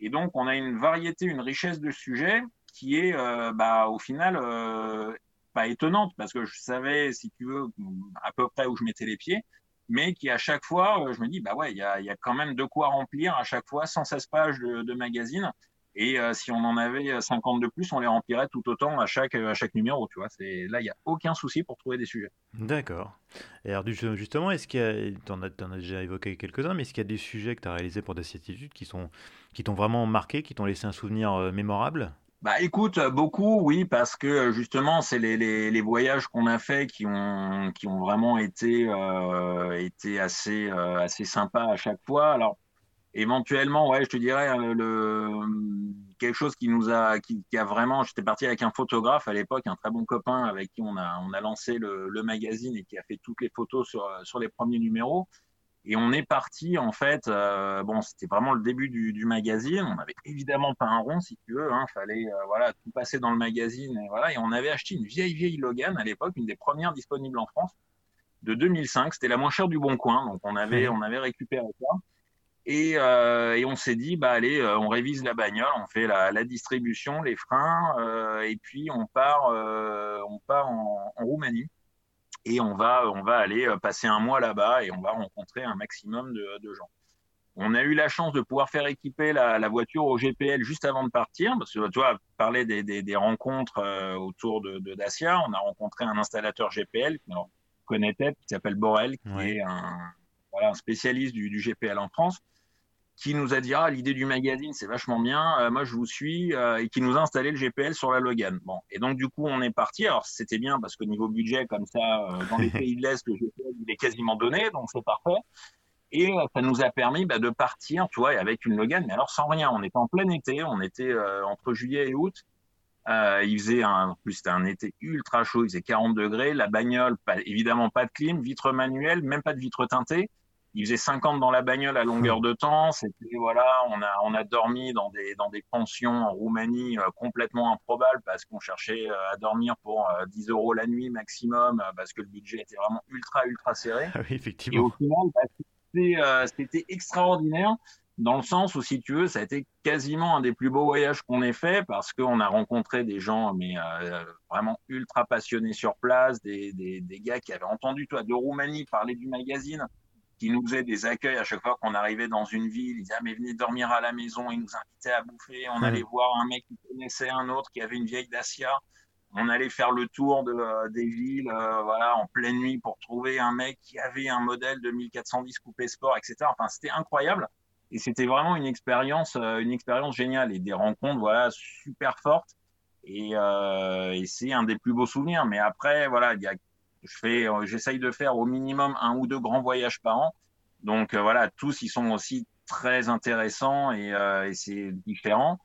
S2: Et donc, on a une variété, une richesse de sujets qui est, euh, bah, au final, euh, pas étonnante, parce que je savais, si tu veux, à peu près où je mettais les pieds mais qui à chaque fois, je me dis, bah ouais, il y a, y a, quand même de quoi remplir à chaque fois 116 pages de, de magazine. Et euh, si on en avait 50 de plus, on les remplirait tout autant à chaque, à chaque numéro. Tu vois, là, il n'y a aucun souci pour trouver des sujets.
S1: D'accord. Et alors, justement, est-ce qu'il y a, tu en, as déjà évoqué quelques-uns, mais est-ce qu'il y a des sujets que tu as réalisés pour des certitudes qui sont, qui t'ont vraiment marqué, qui t'ont laissé un souvenir euh, mémorable?
S2: Bah écoute, beaucoup, oui, parce que justement, c'est les, les, les, voyages qu'on a faits qui ont, qui ont vraiment été, euh, été assez, euh, assez sympas à chaque fois. Alors, éventuellement, ouais, je te dirais euh, le quelque chose qui nous a, qui, qui a vraiment. J'étais parti avec un photographe à l'époque, un très bon copain avec qui on a, on a lancé le, le, magazine et qui a fait toutes les photos sur, sur les premiers numéros. Et on est parti en fait. Euh, bon, c'était vraiment le début du, du, magazine. On avait évidemment pas un rond, si tu veux. Hein, fallait euh, voilà tout passer dans le magazine. Et voilà. Et on avait acheté une vieille vieille Logan à l'époque, une des premières disponibles en France de 2005. C'était la moins chère du Bon Coin, donc on avait on avait récupéré ça. Et, euh, et on s'est dit, bah allez, euh, on révise la bagnole, on fait la, la distribution, les freins, euh, et puis on part, on part en, en, Roumanie et on va, on va aller passer un mois là-bas et on va rencontrer un maximum de, de, gens. On a eu la chance de pouvoir faire équiper la, la, voiture au GPL juste avant de partir, parce que tu vois, parler des, des, des rencontres autour de, de, Dacia, on a rencontré un installateur GPL qu'on connaît peut-être, qui s'appelle Borel, qui ouais. est un, voilà, un spécialiste du, du GPL en France qui nous a dit ah l'idée du magazine c'est vachement bien, euh, moi je vous suis euh, et qui nous a installé le GPL sur la Logan. Bon et donc du coup on est parti. Alors c'était bien parce que niveau budget comme ça euh, dans les pays de l'est le GPL il est quasiment donné donc c'est parfait. Et ça nous a permis bah, de partir, tu vois, avec une Logan, mais alors sans rien. On était en plein été, on était entre juillet et août. il faisait un, en plus c'était un été ultra chaud, il faisait 40 degrés. La bagnole, pas, évidemment pas de clim, vitre manuelle, même pas de vitre teintée il faisait 50 dans la bagnole à longueur de temps. C'était voilà, on a on a dormi dans des dans des pensions en Roumanie euh, complètement improbables parce qu'on cherchait euh, à dormir pour euh, 10 euros la nuit maximum euh, parce que le budget était vraiment ultra ultra serré.
S1: Ah oui, effectivement.
S2: Et au final, bah, c'était euh, c'était extraordinaire dans le sens où si tu veux, ça a été quasiment un des plus beaux voyages qu'on ait fait parce qu'on a rencontré des gens mais vraiment ultra passionnés sur place, des, des des gars qui avaient entendu toi de Roumanie parler du magazine qui nous faisaient des accueils à chaque fois qu'on arrivait dans une ville. Ils disaient, ah, mais venez dormir à la maison. Ils nous invitaient à bouffer. On mmh. allait voir un mec qui connaissait un autre qui avait une vieille Dacia. On allait faire le tour de, euh, des villes, euh, voilà, en pleine nuit pour trouver un mec qui avait un modèle de 1410 coupé sport, etc. Enfin, c'était incroyable. Et c'était vraiment une expérience, euh, une expérience géniale et des rencontres, voilà, super fortes. Et, euh, et c'est un des plus beaux souvenirs. Mais après, voilà, il y a je fais, euh, j'essaye de faire au minimum un ou deux grands voyages par an. Donc euh, voilà, tous ils sont aussi très intéressants et, euh, et c'est différent.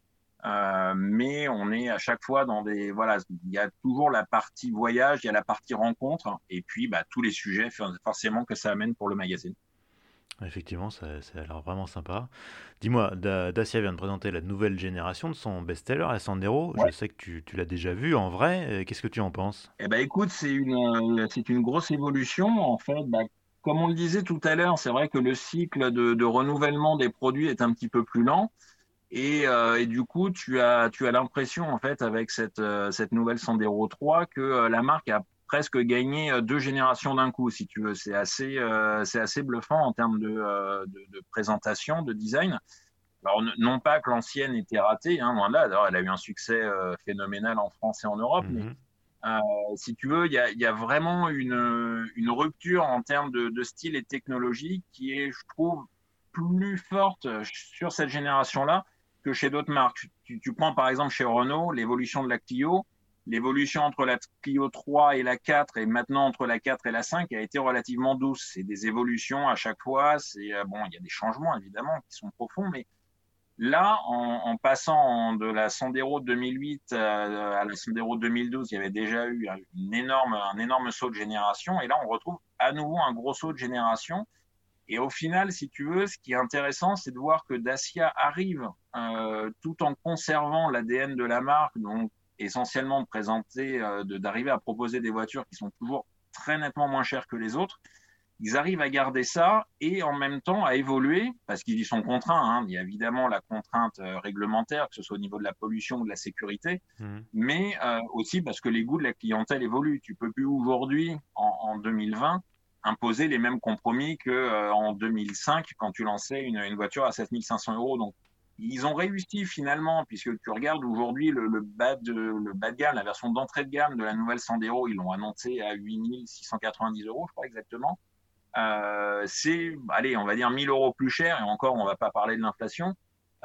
S2: Euh, mais on est à chaque fois dans des voilà, il y a toujours la partie voyage, il y a la partie rencontre, et puis bah, tous les sujets forcément que ça amène pour le magazine.
S1: Effectivement, ça, ça a l'air vraiment sympa. Dis-moi, Dacia vient de présenter la nouvelle génération de son best-seller, la Sandero. Ouais. Je sais que tu, tu l'as déjà vu en vrai. Qu'est-ce que tu en penses?
S2: Eh ben, écoute, c'est une, c'est une grosse évolution. En fait, bah, comme on le disait tout à l'heure, c'est vrai que le cycle de, de, renouvellement des produits est un petit peu plus lent. Et, euh, et du coup, tu as, tu as l'impression, en fait, avec cette, euh, cette nouvelle Sandero 3, que euh, la marque a presque gagné euh, deux générations d'un coup, si tu veux. C'est assez, euh, c'est assez bluffant en termes de, euh, de, de, présentation, de design. Alors non pas que l'ancienne était ratée, hein, loin de là. D'ailleurs, elle a eu un succès euh, phénoménal en France et en Europe. Mais euh, si tu veux, il y a, y a, vraiment une, une rupture en termes de, de, style et de technologie qui est, je trouve, plus forte sur cette génération-là que chez d'autres marques. Tu, tu, prends par exemple chez Renault l'évolution de la Clio l'évolution entre la Clio 3 et la 4 et maintenant entre la 4 et la 5 a été relativement douce. C'est des évolutions à chaque fois. C'est euh, bon, il y a des changements évidemment qui sont profonds, mais là, en, passant de la Sandero 2008 euh, à la Sandero 2012, il y avait déjà eu une énorme, un énorme saut de génération, et là, on retrouve à nouveau un gros saut de génération. Et au final, si tu veux, ce qui est intéressant, c'est de voir que Dacia arrive euh, tout en conservant l'ADN de la marque, donc essentiellement de présenter, euh, d'arriver à proposer des voitures qui sont toujours très nettement moins chères que les autres. Ils arrivent à garder ça et en même temps à évoluer parce qu'ils y sont contraints. Hein. Il y a évidemment la contrainte euh, réglementaire, que ce soit au niveau de la pollution ou de la sécurité, mmh. mais euh, aussi parce que les goûts de la clientèle évoluent. Tu peux plus aujourd'hui, en, en 2020, imposer les mêmes compromis que euh, en 2005 quand tu lançais une, une voiture à 7500 euros. Donc ils ont réussi finalement, puisque tu regardes aujourd'hui le, bas de, gamme, la version d'entrée de gamme de la nouvelle Sandero, ils l'ont annoncé à 8690 euros, je crois exactement. Euh, c'est, allez, on va dire 1000 euros plus cher, et encore, on va pas parler de l'inflation,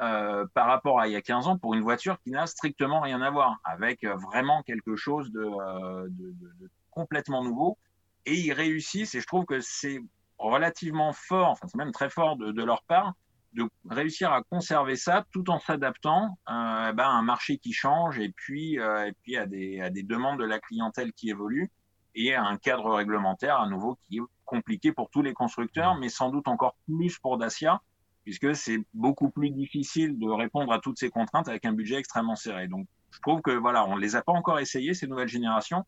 S2: euh, par rapport à il y a 15 ans pour une voiture qui n'a strictement rien à voir, avec vraiment quelque chose de, euh, de, complètement nouveau. Et ils réussissent, et je trouve que c'est relativement fort, enfin c'est même très fort de leur part, de réussir à conserver ça tout en s'adaptant euh, ben, à un marché qui change et puis, euh, et puis à, des, à des demandes de la clientèle qui évoluent et à un cadre réglementaire à nouveau qui est compliqué pour tous les constructeurs, mais sans doute encore plus pour Dacia, puisque c'est beaucoup plus difficile de répondre à toutes ces contraintes avec un budget extrêmement serré. Donc je trouve que voilà, on les a pas encore essayés ces nouvelles générations,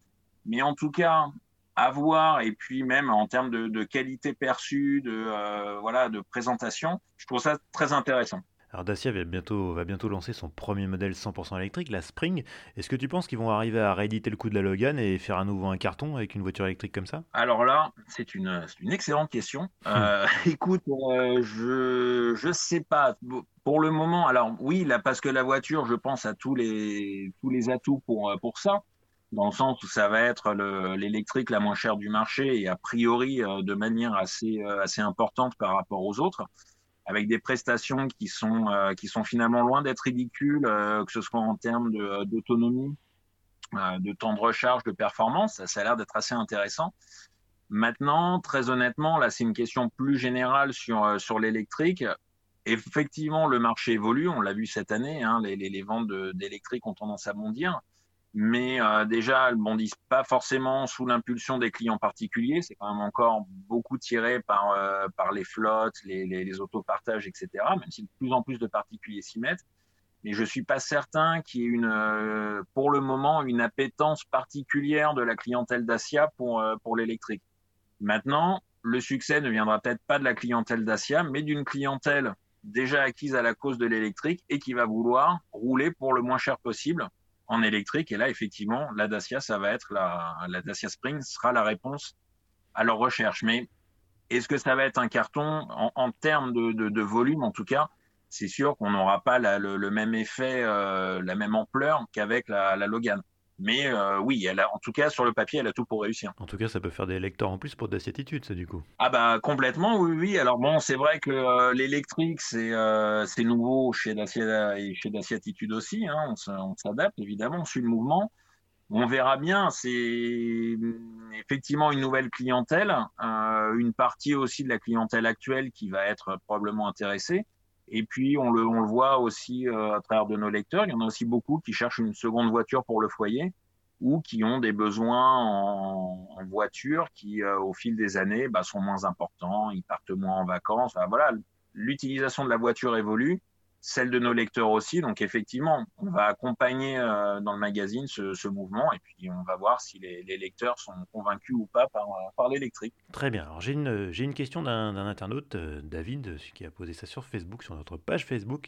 S2: mais en tout cas à voir et puis même en termes de, de qualité perçue, de euh, voilà, de présentation, je trouve ça très intéressant.
S1: Alors Dacia va bientôt, va bientôt lancer son premier modèle 100% électrique, la Spring. Est-ce que tu penses qu'ils vont arriver à rééditer le coup de la Logan et faire à nouveau un carton avec une voiture électrique comme ça?
S2: Alors là, c'est une, une excellente question. Euh, écoute, euh, je je sais pas. Pour le moment, alors oui, là, parce que la voiture, je pense à tous les tous les atouts pour pour ça dans le sens où ça va être l'électrique la moins chère du marché et a priori euh, de manière assez euh, assez importante par rapport aux autres, avec des prestations qui sont euh, qui sont finalement loin d'être ridicules, que ce soit en termes d'autonomie, de, temps de recharge, de performance, ça, a l'air d'être assez intéressant. Maintenant, très honnêtement, là c'est une question plus générale sur sur l'électrique. Effectivement, le marché évolue, on l'a vu cette année, hein, les, les, les ventes d'électrique ont tendance à bondir mais euh, déjà, elles bondissent pas forcément sous l'impulsion des clients particuliers. C'est quand même encore beaucoup tiré par euh, par les flottes, les, les, les autopartages, etc. Même si de plus en plus de particuliers s'y mettent. Mais je suis pas certain qu'il y ait une, euh, pour le moment, une appétence particulière de la clientèle Dacia pour pour l'électrique. Maintenant, le succès ne viendra peut-être pas de la clientèle Dacia, mais d'une clientèle déjà acquise à la cause de l'électrique et qui va vouloir rouler pour le moins cher possible en électrique. Et là, effectivement, la Dacia, ça va être la, la Dacia Spring sera la réponse à leur recherche. Mais est-ce que ça va être un carton en, termes de, volume, en tout cas C'est sûr qu'on n'aura pas le, même effet, euh, la même ampleur qu'avec la Logan. Mais euh, oui, elle a, en tout cas, sur le papier, elle a tout pour réussir.
S1: En tout cas, ça peut faire des lecteurs en plus pour Dacia Attitude, ça, du coup.
S2: Ah bah complètement, oui, oui. Alors bon, c'est vrai que euh, l'électrique, c'est euh, nouveau chez Dacia et chez Dacia Attitude aussi. Hein. On s'adapte, évidemment, on suit le mouvement. On verra bien. C'est effectivement une nouvelle clientèle, euh, une partie aussi de la clientèle actuelle qui va être probablement intéressée. Et puis, on le, on le voit aussi euh, à travers de nos lecteurs. Il y en a aussi beaucoup qui cherchent une seconde voiture pour le foyer ou qui ont des besoins en, en voiture qui, euh, au fil des années, bah, sont moins importants. Ils partent moins en vacances. Enfin, voilà, l'utilisation de la voiture évolue celle de nos lecteurs aussi. Donc effectivement, on va accompagner euh, dans le magazine ce, mouvement et puis on va voir si les, lecteurs sont convaincus ou pas par, l'électrique.
S1: Très bien. Alors j'ai une, j'ai une question d'un, d'un internaute, euh, David, qui a posé ça sur Facebook, sur notre page Facebook.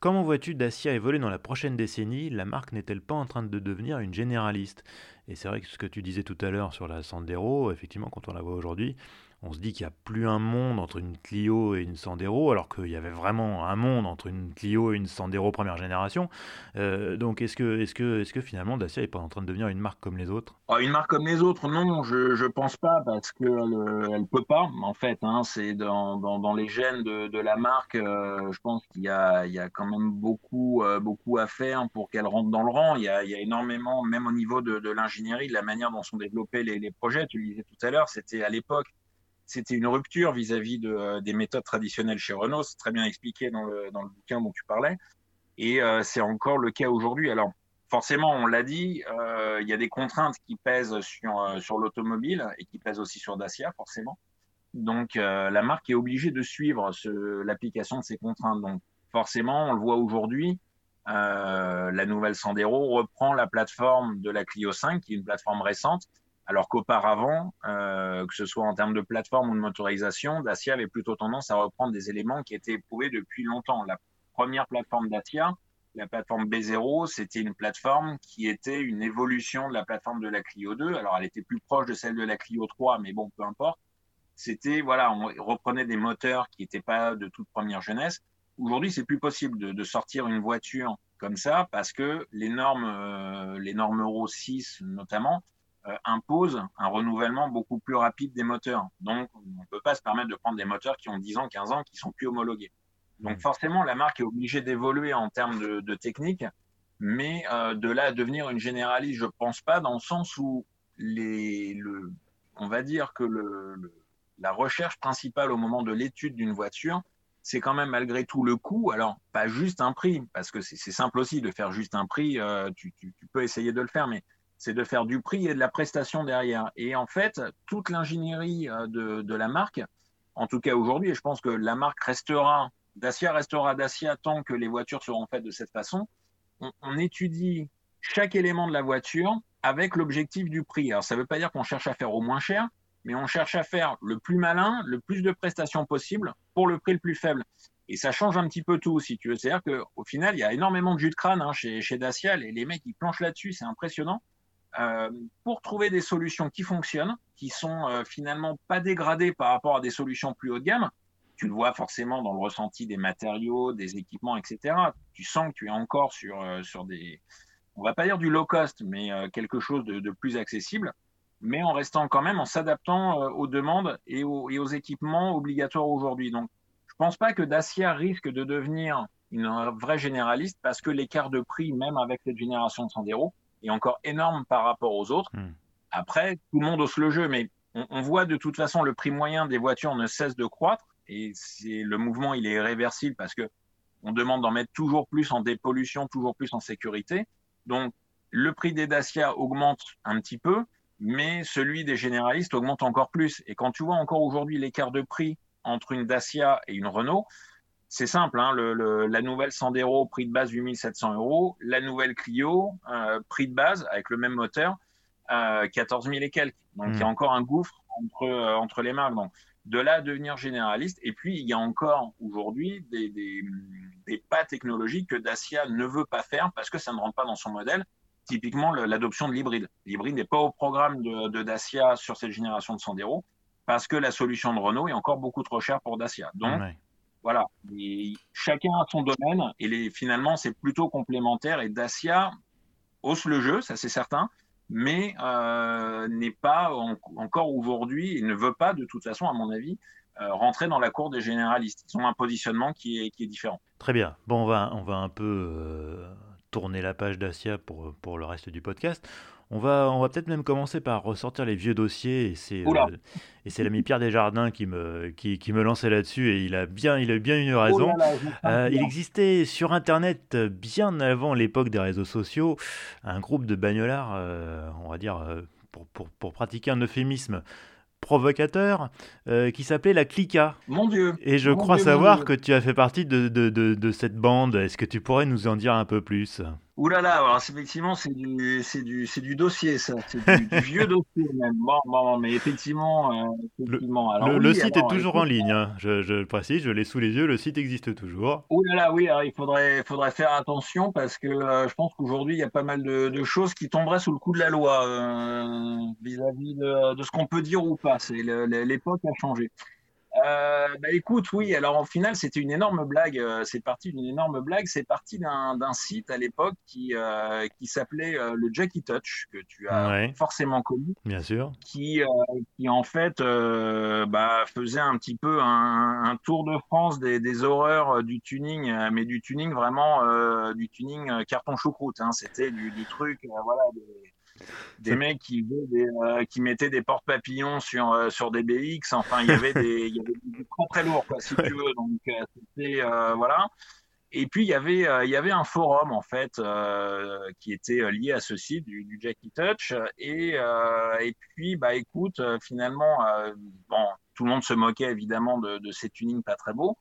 S1: Comment vois-tu Dacia évoluer dans la prochaine décennie? La marque n'est-elle pas en train de devenir une généraliste? Et c'est vrai que ce que tu disais tout à l'heure sur la Sandero, effectivement, quand on la voit aujourd'hui, on se dit qu'il n'y a plus un monde entre une Clio et une Sandero, alors qu'il y avait vraiment un monde entre une Clio et une Sandero première génération. Euh, donc est-ce que, est que, est que finalement Dacia n'est pas en train de devenir une marque comme les autres?
S2: Oh, Une marque comme les autres, non, je ne pense pas, parce qu'elle ne peut pas, en fait. Hein, c'est dans, dans, dans, les gènes de, la marque, euh, je pense qu'il y a, y a quand même beaucoup, euh, beaucoup à faire pour qu'elle rentre dans le rang. Il y a, y a énormément, même au niveau de, de l'ingénierie, de la manière dont sont développés les, les projets. Tu le disais tout à l'heure, c'était à l'époque c'était une rupture vis-à-vis euh, des méthodes traditionnelles chez Renault. C'est très bien expliqué dans le, dans le bouquin dont tu parlais. Et euh, c'est encore le cas aujourd'hui. Alors, forcément, on l'a dit, euh, il y a des contraintes qui pèsent sur, sur l'automobile et qui pèsent aussi sur Dacia, forcément. Donc, la marque est obligée de suivre l'application de ces contraintes. Donc, forcément, on le voit aujourd'hui, la nouvelle Sandero reprend la plateforme de la Clio 5, qui est une plateforme récente, alors qu'auparavant, euh, que ce soit en termes de plateforme ou de motorisation, Dacia avait plutôt tendance à reprendre des éléments qui étaient éprouvés depuis longtemps. La première plateforme Dacia, la plateforme B0, c'était une plateforme qui était une évolution de la plateforme de la Clio 2. Alors, elle était plus proche de celle de la Clio 3, mais bon, peu importe. C'était, voilà, on reprenait des moteurs qui n'étaient pas de toute première jeunesse. aujourd'hui, c'est plus possible de, de, sortir une voiture comme ça parce que les normes, euh, les normes Euro 6 notamment, euh, imposent un renouvellement beaucoup plus rapide des moteurs. Donc, on ne peut pas se permettre de prendre des moteurs qui ont 10 ans, 15 ans, qui sont plus homologués. Donc, mmh. forcément, la marque est obligée d'évoluer en termes de, de technique, mais euh, de là à devenir une généraliste, je pense pas, dans le sens où les, le, on va dire que le, le, la recherche principale au moment de l'étude d'une voiture, c'est quand même malgré tout le coût. Alors, pas juste un prix, parce que c'est simple aussi de faire juste un prix, euh, tu, tu, tu, peux essayer de le faire, mais c'est de faire du prix et de la prestation derrière. Et en fait, toute l'ingénierie euh, de, la marque, en tout cas aujourd'hui, et je pense que la marque restera, Dacia restera Dacia tant que les voitures seront faites de cette façon, on, on étudie chaque élément de la voiture avec l'objectif du prix. Alors, ça ne veut pas dire qu'on cherche à faire au moins cher, mais on cherche à faire le plus malin, le plus de prestations possible pour le prix le plus faible. Et ça change un petit peu tout, si tu veux. C'est-à-dire qu'au final, il y a énormément de jus de crâne hein, chez, chez Dacia, et les mecs, ils planchent là-dessus, c'est impressionnant. Euh, pour trouver des solutions qui fonctionnent, qui sont euh, finalement pas dégradées par rapport à des solutions plus haut de gamme. Tu le vois forcément dans le ressenti des matériaux, des équipements, etc. Tu sens que tu es encore sur, euh, sur des, on va pas dire du low cost, mais quelque chose de, plus accessible, mais en restant quand même, en s'adaptant aux demandes et aux, équipements obligatoires aujourd'hui. Donc, je pense pas que Dacia risque de devenir une vraie généraliste parce que l'écart de prix, même avec cette génération de Sandero, est encore énorme par rapport aux autres. Mmh. Après, tout le monde hausse le jeu, mais on, on, voit de toute façon le prix moyen des voitures ne cesse de croître et c'est le mouvement, il est irréversible parce que on demande d'en mettre toujours plus en dépollution, toujours plus en sécurité. Donc, le prix des Dacia augmente un petit peu, mais celui des généralistes augmente encore plus. Et quand tu vois encore aujourd'hui l'écart de prix entre une Dacia et une Renault, c'est simple, hein, le, le, la nouvelle Sandero, prix de base 8700 euros, la nouvelle Clio, euh, prix de base avec le même moteur, euh, 14 000 et quelques. Donc mmh. il y a encore un gouffre entre, euh, entre les marques. Donc de là à devenir généraliste. Et puis il y a encore aujourd'hui des, des, des, pas technologiques que Dacia ne veut pas faire parce que ça ne rentre pas dans son modèle. Typiquement l'adoption de l'hybride. L'hybride n'est pas au programme de, de, Dacia sur cette génération de Sandero parce que la solution de Renault est encore beaucoup trop chère pour Dacia. Donc voilà, chacun a son domaine et finalement c'est plutôt complémentaire et Dacia hausse le jeu, ça c'est certain, mais euh, n'est pas en, encore aujourd'hui et ne veut pas de toute façon à mon avis euh, rentrer dans la cour des généralistes. Ils ont un positionnement qui est, qui est différent.
S1: Très bien. Bon, on va, on va un peu euh, tourner la page Dacia pour, pour le reste du podcast. On va, on va peut-être même commencer par ressortir les vieux dossiers et c'est euh, et c'est l'ami Pierre Desjardins qui me qui, qui me lançait là-dessus et il a bien il a bien une raison. Oh là là, euh, il existait sur internet bien avant l'époque des réseaux sociaux un groupe de bagnolards, euh, on va dire pour, pour, pour pratiquer un euphémisme provocateur euh, qui s'appelait la Clica.
S2: Mon Dieu
S1: Et je
S2: Mon
S1: crois
S2: Dieu,
S1: savoir que tu as fait partie de, de, de, de cette bande. Est-ce que tu pourrais nous en dire un peu plus?
S2: Ouh là là, alors effectivement, c'est du, c'est du, c'est du dossier, ça. C'est du, du, vieux dossier même. Bon, bon, mais effectivement, euh, effectivement.
S1: Alors, le, oui, le, site alors, est toujours en ligne. Hein. Je, je, précise, je l'ai sous les yeux. Le site existe toujours.
S2: Ouh là là, oui. Alors il faudrait, faudrait faire attention parce que euh, je pense qu'aujourd'hui, il y a pas mal de, de, choses qui tomberaient sous le coup de la loi euh, vis-à-vis -vis de, de, ce qu'on peut dire ou pas. C'est l'époque a changé. Euh, bah écoute, oui. Alors au final, c'était une énorme blague. Euh, c'est parti d'une énorme blague. C'est parti d'un site à l'époque qui euh, qui s'appelait euh, le Jackie Touch que tu as ouais. forcément connu.
S1: Bien sûr.
S2: Qui qui en fait bah, faisait un petit peu un, un tour de France des, des, horreurs du tuning, mais du tuning vraiment du tuning carton choucroute. Hein. C'était du, du, truc, voilà. Des, des mecs qui, des, euh, qui mettaient des portes papillons sur euh, sur des BX. Enfin, il y avait des, y avait du très très lourd, quoi, si tu veux. Donc euh, c'était voilà. Et puis il y avait il y avait un forum en fait qui était lié à ce site du, du Jackie Touch. Et et puis bah écoute, finalement, bon, tout le monde se moquait évidemment de, de ces tunings pas très beaux.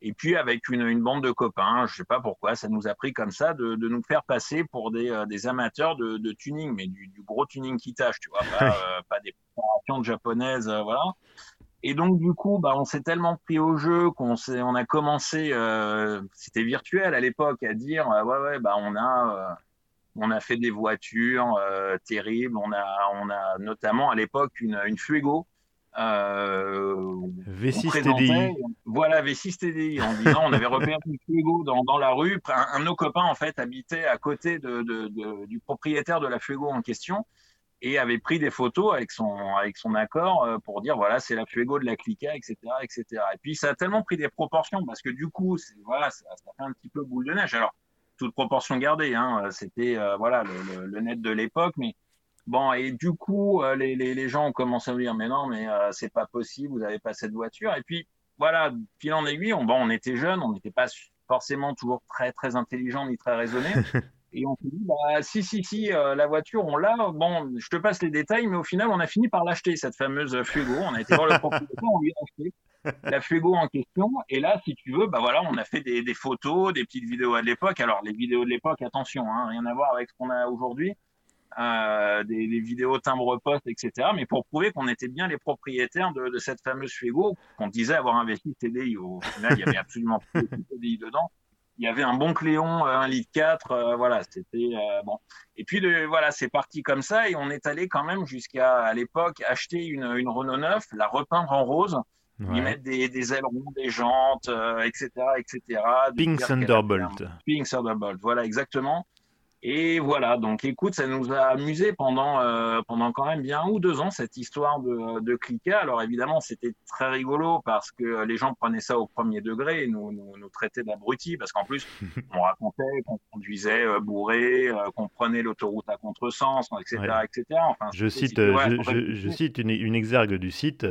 S2: Et puis avec une, une, bande de copains, je sais pas pourquoi, ça nous a pris comme ça de, de nous faire passer pour des, euh, des amateurs de, de, tuning, mais du, du, gros tuning qui tâche, tu vois, pas, euh, pas des préparations japonaises, euh, voilà. Et donc du coup, bah, on s'est tellement pris au jeu qu'on s'est, on a commencé, c'était virtuel à l'époque, à dire ouais ouais, bah on a, on a fait des voitures terribles, on a, on a notamment à l'époque une, une Fuego
S1: V6 TDI.
S2: Voilà, V6 TDI, en disant on avait repéré une Fuego dans, dans la rue. Un, de nos copains, en fait, habitait à côté de, de, du propriétaire de la Fuego en question et avait pris des photos avec son, avec son accord euh, pour dire voilà, c'est la Fuego de la Clica, etc., etc. Et puis ça a tellement pris des proportions parce que du coup, voilà, ça, ça, fait un petit peu boule de neige. Alors, toute proportion gardée, hein, c'était euh, voilà le, le, net de l'époque, mais Bon, et du coup, euh, les, les, les, gens ont commencé à me dire, mais non, mais euh, c'est pas possible, vous n'avez pas cette voiture. Et puis, voilà, fil en aiguille, on, bon, on était jeunes, on n'était pas forcément toujours très, très intelligents ni très raisonnés. Et on s'est dit, bah, si, si, si, euh, la voiture, on l'a. Bon, je te passe les détails, mais au final, on a fini par l'acheter, cette fameuse Fuego. On a été voir le propriétaire, on lui a acheté la Fuego en question. Et là, si tu veux, bah voilà, on a fait des, des photos, des petites vidéos à l'époque. Alors, les vidéos de l'époque, attention, hein, rien à voir avec ce qu'on a aujourd'hui euh, des, des, vidéos timbre-poste, etc. Mais pour prouver qu'on était bien les propriétaires de, de cette fameuse Fuego qu'on disait avoir investi TDI. Au final, il y avait absolument pas de TDI dedans. Il y avait un bon Cléon, euh, un litre 4, euh, voilà, c'était euh, bon. Et puis de, voilà, c'est parti comme ça et on est allé quand même jusqu'à à, l'époque acheter une, une Renault 9, la repeindre en rose, ouais. lui mettre des, des ailerons, des jantes, etc., etc.
S1: Pink Thunderbolt.
S2: Pink Thunderbolt, voilà, exactement. Et voilà, donc écoute, ça nous a amusé pendant euh, pendant quand même bien un ou deux ans cette histoire de, de Clica. Alors évidemment, c'était très rigolo parce que les gens prenaient ça au premier degré et nous nous, nous traitaient d'abrutis parce qu'en plus on racontait qu'on conduisait euh, bourré, euh, qu'on prenait l'autoroute à contresens, etc., ouais. etc.
S1: Enfin, je cite, je, je, je, cite une, une exergue du site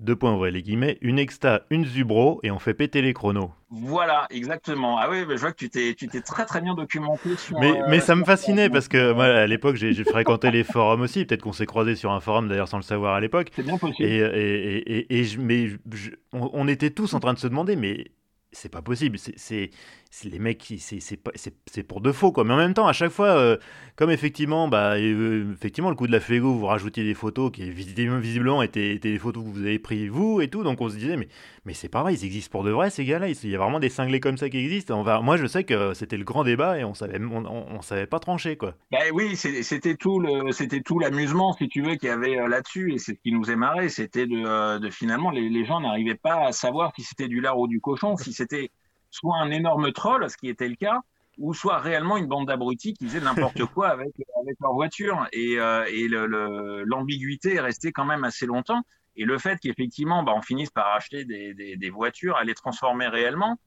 S1: deux points ouvrés les guillemets, une exta, une zubro, et on fait péter les chronos.
S2: Voilà, exactement. Ah oui, je vois que tu t'es, tu t'es très très bien documenté sur.
S1: Mais, euh, mais ça me fascinait parce que moi, à l'époque, j'ai, j'ai fréquenté les forums aussi. Peut-être qu'on s'est croisés sur un forum d'ailleurs sans le savoir à l'époque.
S2: C'est bien possible.
S1: Et, et, et, et je, mais je, on, on, était tous en train de se demander, mais c'est pas possible. C'est les mecs, c'est pour de faux, quoi. Mais en même temps, à chaque fois, euh, comme effectivement, bah, euh, effectivement, le coup de la Fuego, vous rajoutiez des photos qui visiblement étaient, étaient, des photos que vous avez prises vous et tout. Donc on se disait, mais, mais c'est pareil, ils existent pour de vrai, ces gars-là. Il y a vraiment des cinglés comme ça qui existent. On va, moi, je sais que c'était le grand débat et on savait, on, savait pas trancher, quoi.
S2: Bah oui, c'était tout c'était tout l'amusement, si tu veux, qu'il y avait euh, là-dessus. Et c'est ce qui nous émarrait, c'était de, de, finalement, les, les gens n'arrivaient pas à savoir si c'était du lard ou du cochon, si c'était soit un énorme troll, ce qui était le cas, ou soit réellement une bande d'abrutis qui faisaient n'importe quoi avec, avec leur voiture. Et, euh, et l'ambiguïté est restée quand même assez longtemps. Et le fait qu'effectivement, bah, on finisse par acheter des, des, des, voitures, à les transformer réellement,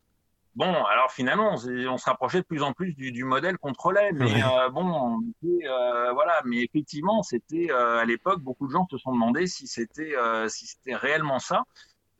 S2: bon, alors finalement, on, on se rapprochait de plus en plus du, du modèle contrôlé. Mais euh, bon, euh, voilà. Mais effectivement, c'était euh, à l'époque, beaucoup de gens se sont demandé si c'était si c'était réellement ça.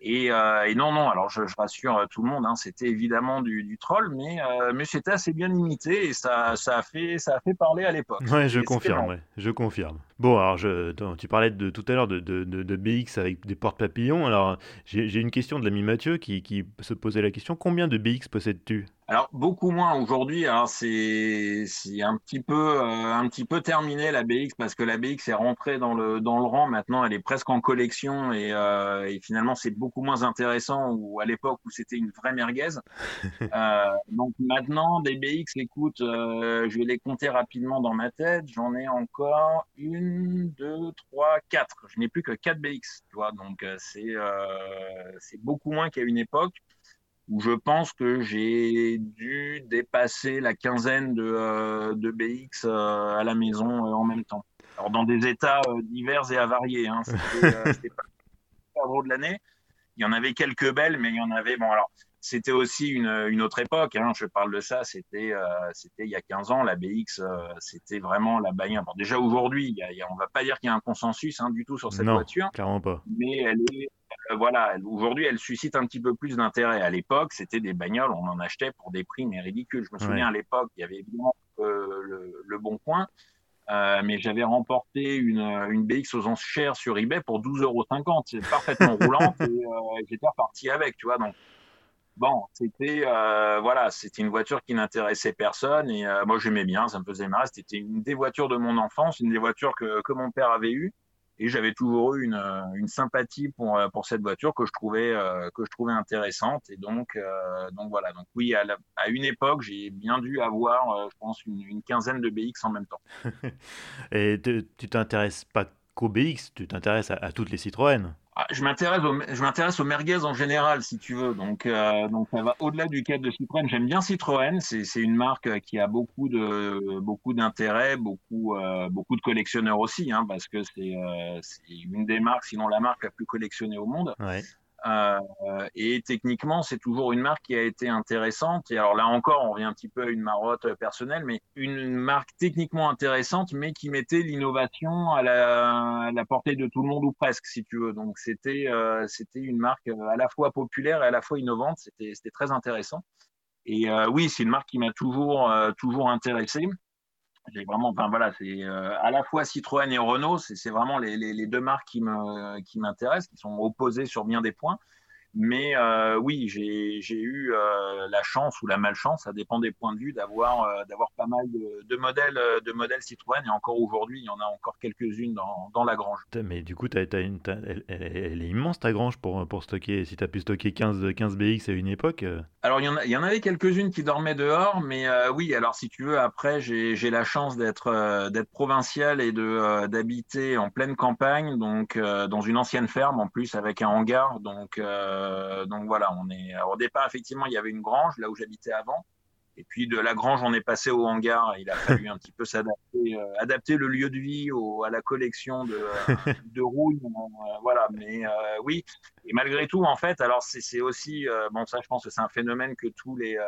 S2: Et, euh, et, non, non, alors je, je rassure euh, tout le monde, hein, c'était évidemment du, du, troll, mais, euh, mais c'était assez bien limité et ça, ça, a, fait, ça a fait parler à l'époque.
S1: Ouais, je confirme, ouais, je confirme. Bon, alors je, tu parlais de, tout à l'heure de, de, de, de, BX avec des portes papillons. Alors j'ai une question de l'ami Mathieu qui, qui se posait la question combien de BX possèdes-tu?
S2: Alors beaucoup moins aujourd'hui. Alors c'est c'est un petit peu euh, un petit peu terminé la BX parce que la BX est rentrée dans le dans le rang. Maintenant, elle est presque en collection et, euh, et finalement c'est beaucoup moins intéressant ou à l'époque où c'était une vraie merguez. euh, donc maintenant des BX, écoute, je vais les compter rapidement dans ma tête. J'en ai encore une, deux, trois, quatre. Je n'ai plus que quatre BX, tu vois. Donc euh, c'est c'est beaucoup moins qu'à une époque où je pense que j'ai dû dépasser la quinzaine de, euh, de BX euh, à la maison euh, en même temps. Alors dans des états euh, divers et avariés. Hein. C'était euh, pas le gros de l'année. Il y en avait quelques belles, mais il y en avait. Bon, alors c'était aussi une, une autre époque. Hein. Je parle de ça. C'était euh, c'était il y a 15 ans. La BX, c'était vraiment la bagnole. Bon, déjà aujourd'hui, on va pas dire qu'il y a un consensus hein, du tout sur cette
S1: non,
S2: voiture.
S1: Clairement pas.
S2: Mais elle est euh, voilà, aujourd'hui, elle suscite un petit peu plus d'intérêt. À l'époque, c'était des bagnoles, on en achetait pour des prix mais ridicules. Je me souviens ouais. à l'époque, il y avait évidemment euh, le, le, Bon Coin, euh, mais j'avais remporté une, une BX aux enchères sur eBay pour 12,50 euros. C'est parfaitement roulant et euh, j'étais reparti avec, tu vois. Donc, bon, c'était euh, voilà, c'était une voiture qui n'intéressait personne et euh, moi j'aimais bien, ça me faisait marrer. C'était une des voitures de mon enfance, une des voitures que, que mon père avait eues et j'avais toujours eu une, une, sympathie pour, pour cette voiture que je trouvais, euh, que je trouvais intéressante. Et donc, euh, donc voilà. Donc oui, à, à une époque, j'ai bien dû avoir, euh, je pense, une, quinzaine de BX en même temps.
S1: et te, tu t'intéresses pas qu'au BX, tu t'intéresses à, à, toutes les Citroën
S2: je m'intéresse au, je m'intéresse aux merguez en général, si tu veux. Donc, euh, donc ça va au-delà du cadre de Citroën. J'aime bien Citroën. C'est, c'est une marque qui a beaucoup de, beaucoup d'intérêt, beaucoup, euh, beaucoup de collectionneurs aussi, hein, parce que c'est, euh, c'est une des marques, sinon la marque la plus collectionnée au monde.
S1: Ouais.
S2: Euh, et techniquement, c'est toujours une marque qui a été intéressante. Et alors là encore, on revient un petit peu à une marotte personnelle, mais une marque techniquement intéressante, mais qui mettait l'innovation à la, à la portée de tout le monde ou presque, si tu veux. Donc c'était euh, c'était une marque à la fois populaire et à la fois innovante. C'était c'était très intéressant. Et euh, oui, c'est une marque qui m'a toujours euh, toujours intéressé j'ai vraiment, enfin voilà, c'est euh, à la fois Citroën et Renault, c'est vraiment les, les, deux marques qui me qui m'intéressent, qui sont opposées sur bien des points. Mais euh, oui, j'ai eu euh, la chance ou la malchance, ça dépend des points de vue, d'avoir euh, d'avoir pas mal de, de, modèles de modèles Citroën. Et encore aujourd'hui, il y en a encore quelques-unes dans, dans, la grange.
S1: Mais du coup, as, as une, elle, elle, est immense ta grange pour, pour stocker. Si tu as pu stocker 15, 15 BX à une époque. Euh.
S2: Alors, il y, en a, il y en avait quelques-unes qui dormaient dehors. Mais euh, oui, alors si tu veux, après, j'ai la chance d'être d'être provincial et de d'habiter en pleine campagne, donc dans une ancienne ferme en plus avec un hangar. Donc euh, donc voilà, on est. au départ, effectivement, il y avait une grange là où j'habitais avant. Et puis de la grange, on est passé au hangar. Il a fallu un petit peu s'adapter, euh, adapter le lieu de vie au, à la collection de. Euh, voilà, mais euh, oui. Et malgré tout, en fait, alors c'est aussi euh, bon ça, je pense que c'est un phénomène que tous les euh,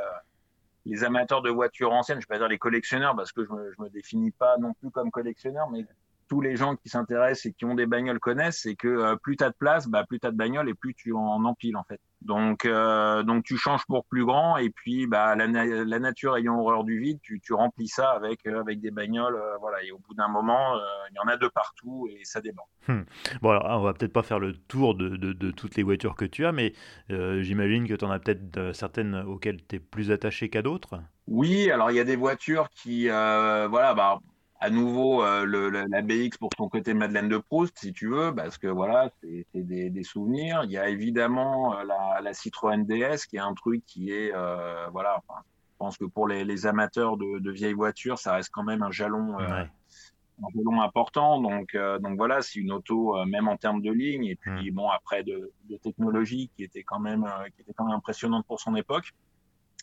S2: les amateurs de voitures anciennes, je vais pas dire les collectionneurs parce que je me, je me définis pas non plus comme collectionneur, mais tous les gens qui s'intéressent et qui ont des bagnoles connaissent, c'est que euh, plus tu as de place, bah, plus tu as de bagnoles et plus tu en empiles en fait. Donc, euh, donc tu changes pour plus grand et puis bah, la, la nature ayant horreur du vide, tu, tu remplis ça avec, euh, avec des bagnoles. Voilà, et au bout d'un moment, il y en a de partout et ça déborde.
S1: Hmm. Bon, alors on va peut-être pas faire le tour de, de, de, toutes les voitures que tu as, mais j'imagine que tu en as peut-être certaines auxquelles tu es plus attaché qu'à d'autres?
S2: Oui, alors il y a des voitures qui, voilà, bah, à nouveau euh, le, la BX pour son côté Madeleine de Proust, si tu veux, parce que voilà, c'est des, des, souvenirs. Il y a évidemment euh, la, la, Citroën DS, qui est un truc qui est, euh, voilà, enfin, je pense que pour les, les amateurs de, de, vieilles voitures, ça reste quand même un jalon, ouais. un jalon important. Donc, donc voilà, c'est une auto, même en termes de ligne, et puis mmh. bon, après de, de, technologie qui était quand même, qui était quand même impressionnante pour son époque,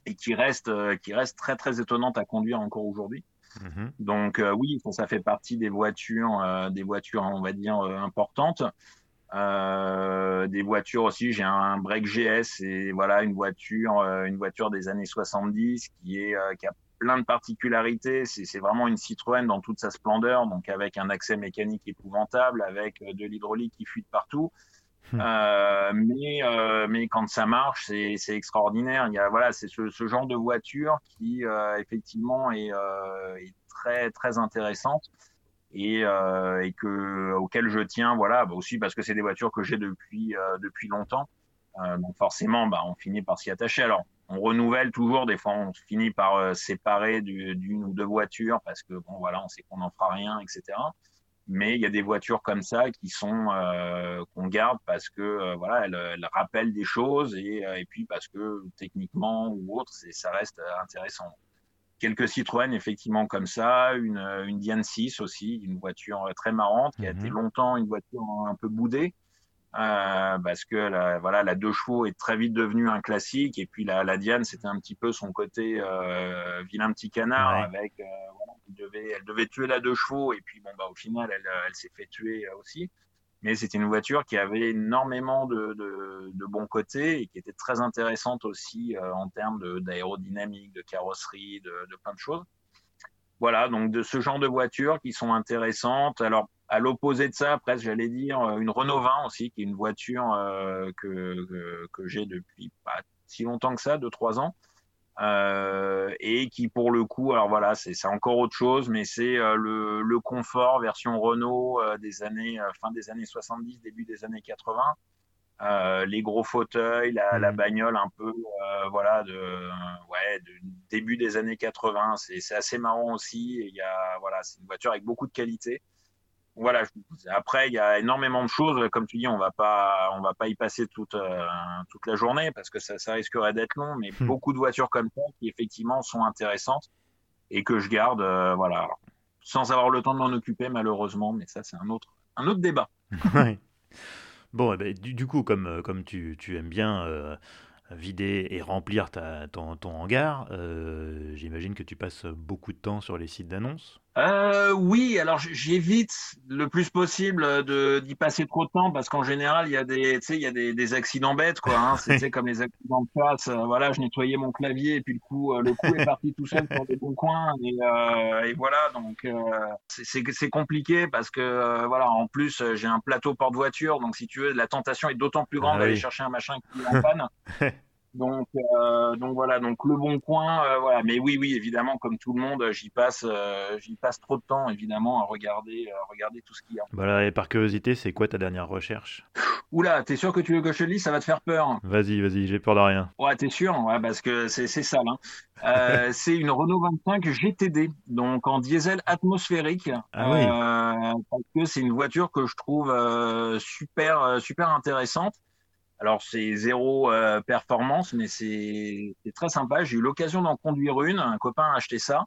S2: et qui reste, qui reste très très étonnante à conduire encore aujourd'hui. Mmh. Donc euh, oui, ça, fait partie des voitures, euh, des voitures, on va dire euh, importantes. des voitures aussi, j'ai un break GS et voilà une voiture, une voiture des années 70 qui qui a plein de particularités. C'est vraiment une Citroën dans toute sa splendeur, donc avec un accès mécanique épouvantable, avec de l'hydraulique qui fuit partout. Hmm. Euh, mais euh, mais quand ça marche, c'est extraordinaire. Il y a voilà, c'est ce, ce, genre de voiture qui euh, effectivement est, euh, est, très très intéressante et, euh, et que auquel je tiens. Voilà, bah aussi parce que c'est des voitures que j'ai depuis depuis longtemps. donc forcément, bah on finit par s'y attacher. Alors on renouvelle toujours. Des fois, on finit par séparer d'une ou deux voitures parce que bon voilà, on sait qu'on n'en fera rien, etc mais il y a des voitures comme ça qui sont euh, qu'on garde parce que euh, voilà elles, elles, rappellent des choses et, euh, et puis parce que techniquement ou autre ça reste intéressant. Quelques Citroën effectivement comme ça une une Diane 6 aussi une voiture très marrante qui a été longtemps une voiture un peu boudée euh, parce que la, voilà la deux chevaux est très vite devenue un classique et puis la, la Diane c'était un petit peu son côté euh, vilain petit canard ouais. avec euh, voilà, elle devait elle devait tuer la deux chevaux et puis bon bah au final elle, elle s'est fait tuer aussi mais c'était une voiture qui avait énormément de, de, de, bons côtés et qui était très intéressante aussi en termes d'aérodynamique, de, de, carrosserie, de, de plein de choses. Voilà, donc de ce genre de voitures qui sont intéressantes. Alors, à l'opposé de ça, presque, j'allais dire, une Renault 20 aussi, qui est une voiture euh, que, que, que j'ai depuis pas si longtemps que ça, deux, trois ans. Euh, et qui pour le coup, alors voilà, c'est encore autre chose, mais c'est euh, le, le, confort version Renault euh, des années euh, fin des années 70, début des années 80. Euh, les gros fauteuils, la, la, bagnole un peu, euh, voilà, de, ouais, de début des années 80. C'est assez marrant aussi. Il y a, voilà, c'est une voiture avec beaucoup de qualité. Voilà. Après, il y a énormément de choses. Comme tu dis, on va pas, on va pas y passer toute euh, toute la journée parce que ça, ça risquerait d'être long. Mais mmh. beaucoup de voitures comme ça qui effectivement sont intéressantes et que je garde, euh, voilà, sans avoir le temps de m'en occuper malheureusement. Mais ça, c'est un autre un autre débat.
S1: Bon, eh ben, du, coup, comme, comme tu, aimes bien vider et remplir ta, ton, ton hangar, j'imagine que tu passes beaucoup de temps sur les sites d'annonces
S2: euh, oui, alors j'évite le plus possible de d'y passer trop de temps parce qu'en général il y a des, tu sais, il y a des, des accidents bêtes quoi. Hein, c'est comme les accidents de place. Euh, voilà, je nettoyais mon clavier et puis le coup, euh, le coup est parti tout seul sur des bons coins et, euh, et voilà donc euh, c'est compliqué parce que voilà en plus j'ai un plateau porte-voiture donc si tu veux la tentation est d'autant plus grande ah d'aller chercher un machin qui est en panne. Donc, euh, donc voilà, donc le bon coin, euh, voilà. Mais oui, oui, évidemment, comme tout le monde, j'y passe, euh, j'y passe trop de temps, évidemment, à regarder, à regarder tout ce qu'il y a.
S1: Voilà, et par curiosité, c'est quoi ta dernière recherche?
S2: Oula, t'es sûr que tu veux que je te le dise? Ça va te faire peur.
S1: Vas-y, vas-y, j'ai peur de rien.
S2: Ouais, t'es sûr? Ouais, parce que c'est c'est ça, hein. c'est une Renault 25 GTD, donc en diesel atmosphérique.
S1: Ah oui.
S2: Parce que c'est une voiture que je trouve super, super intéressante. Alors c'est zéro euh, performance, mais c'est très sympa. J'ai eu l'occasion d'en conduire une. Un copain a acheté ça.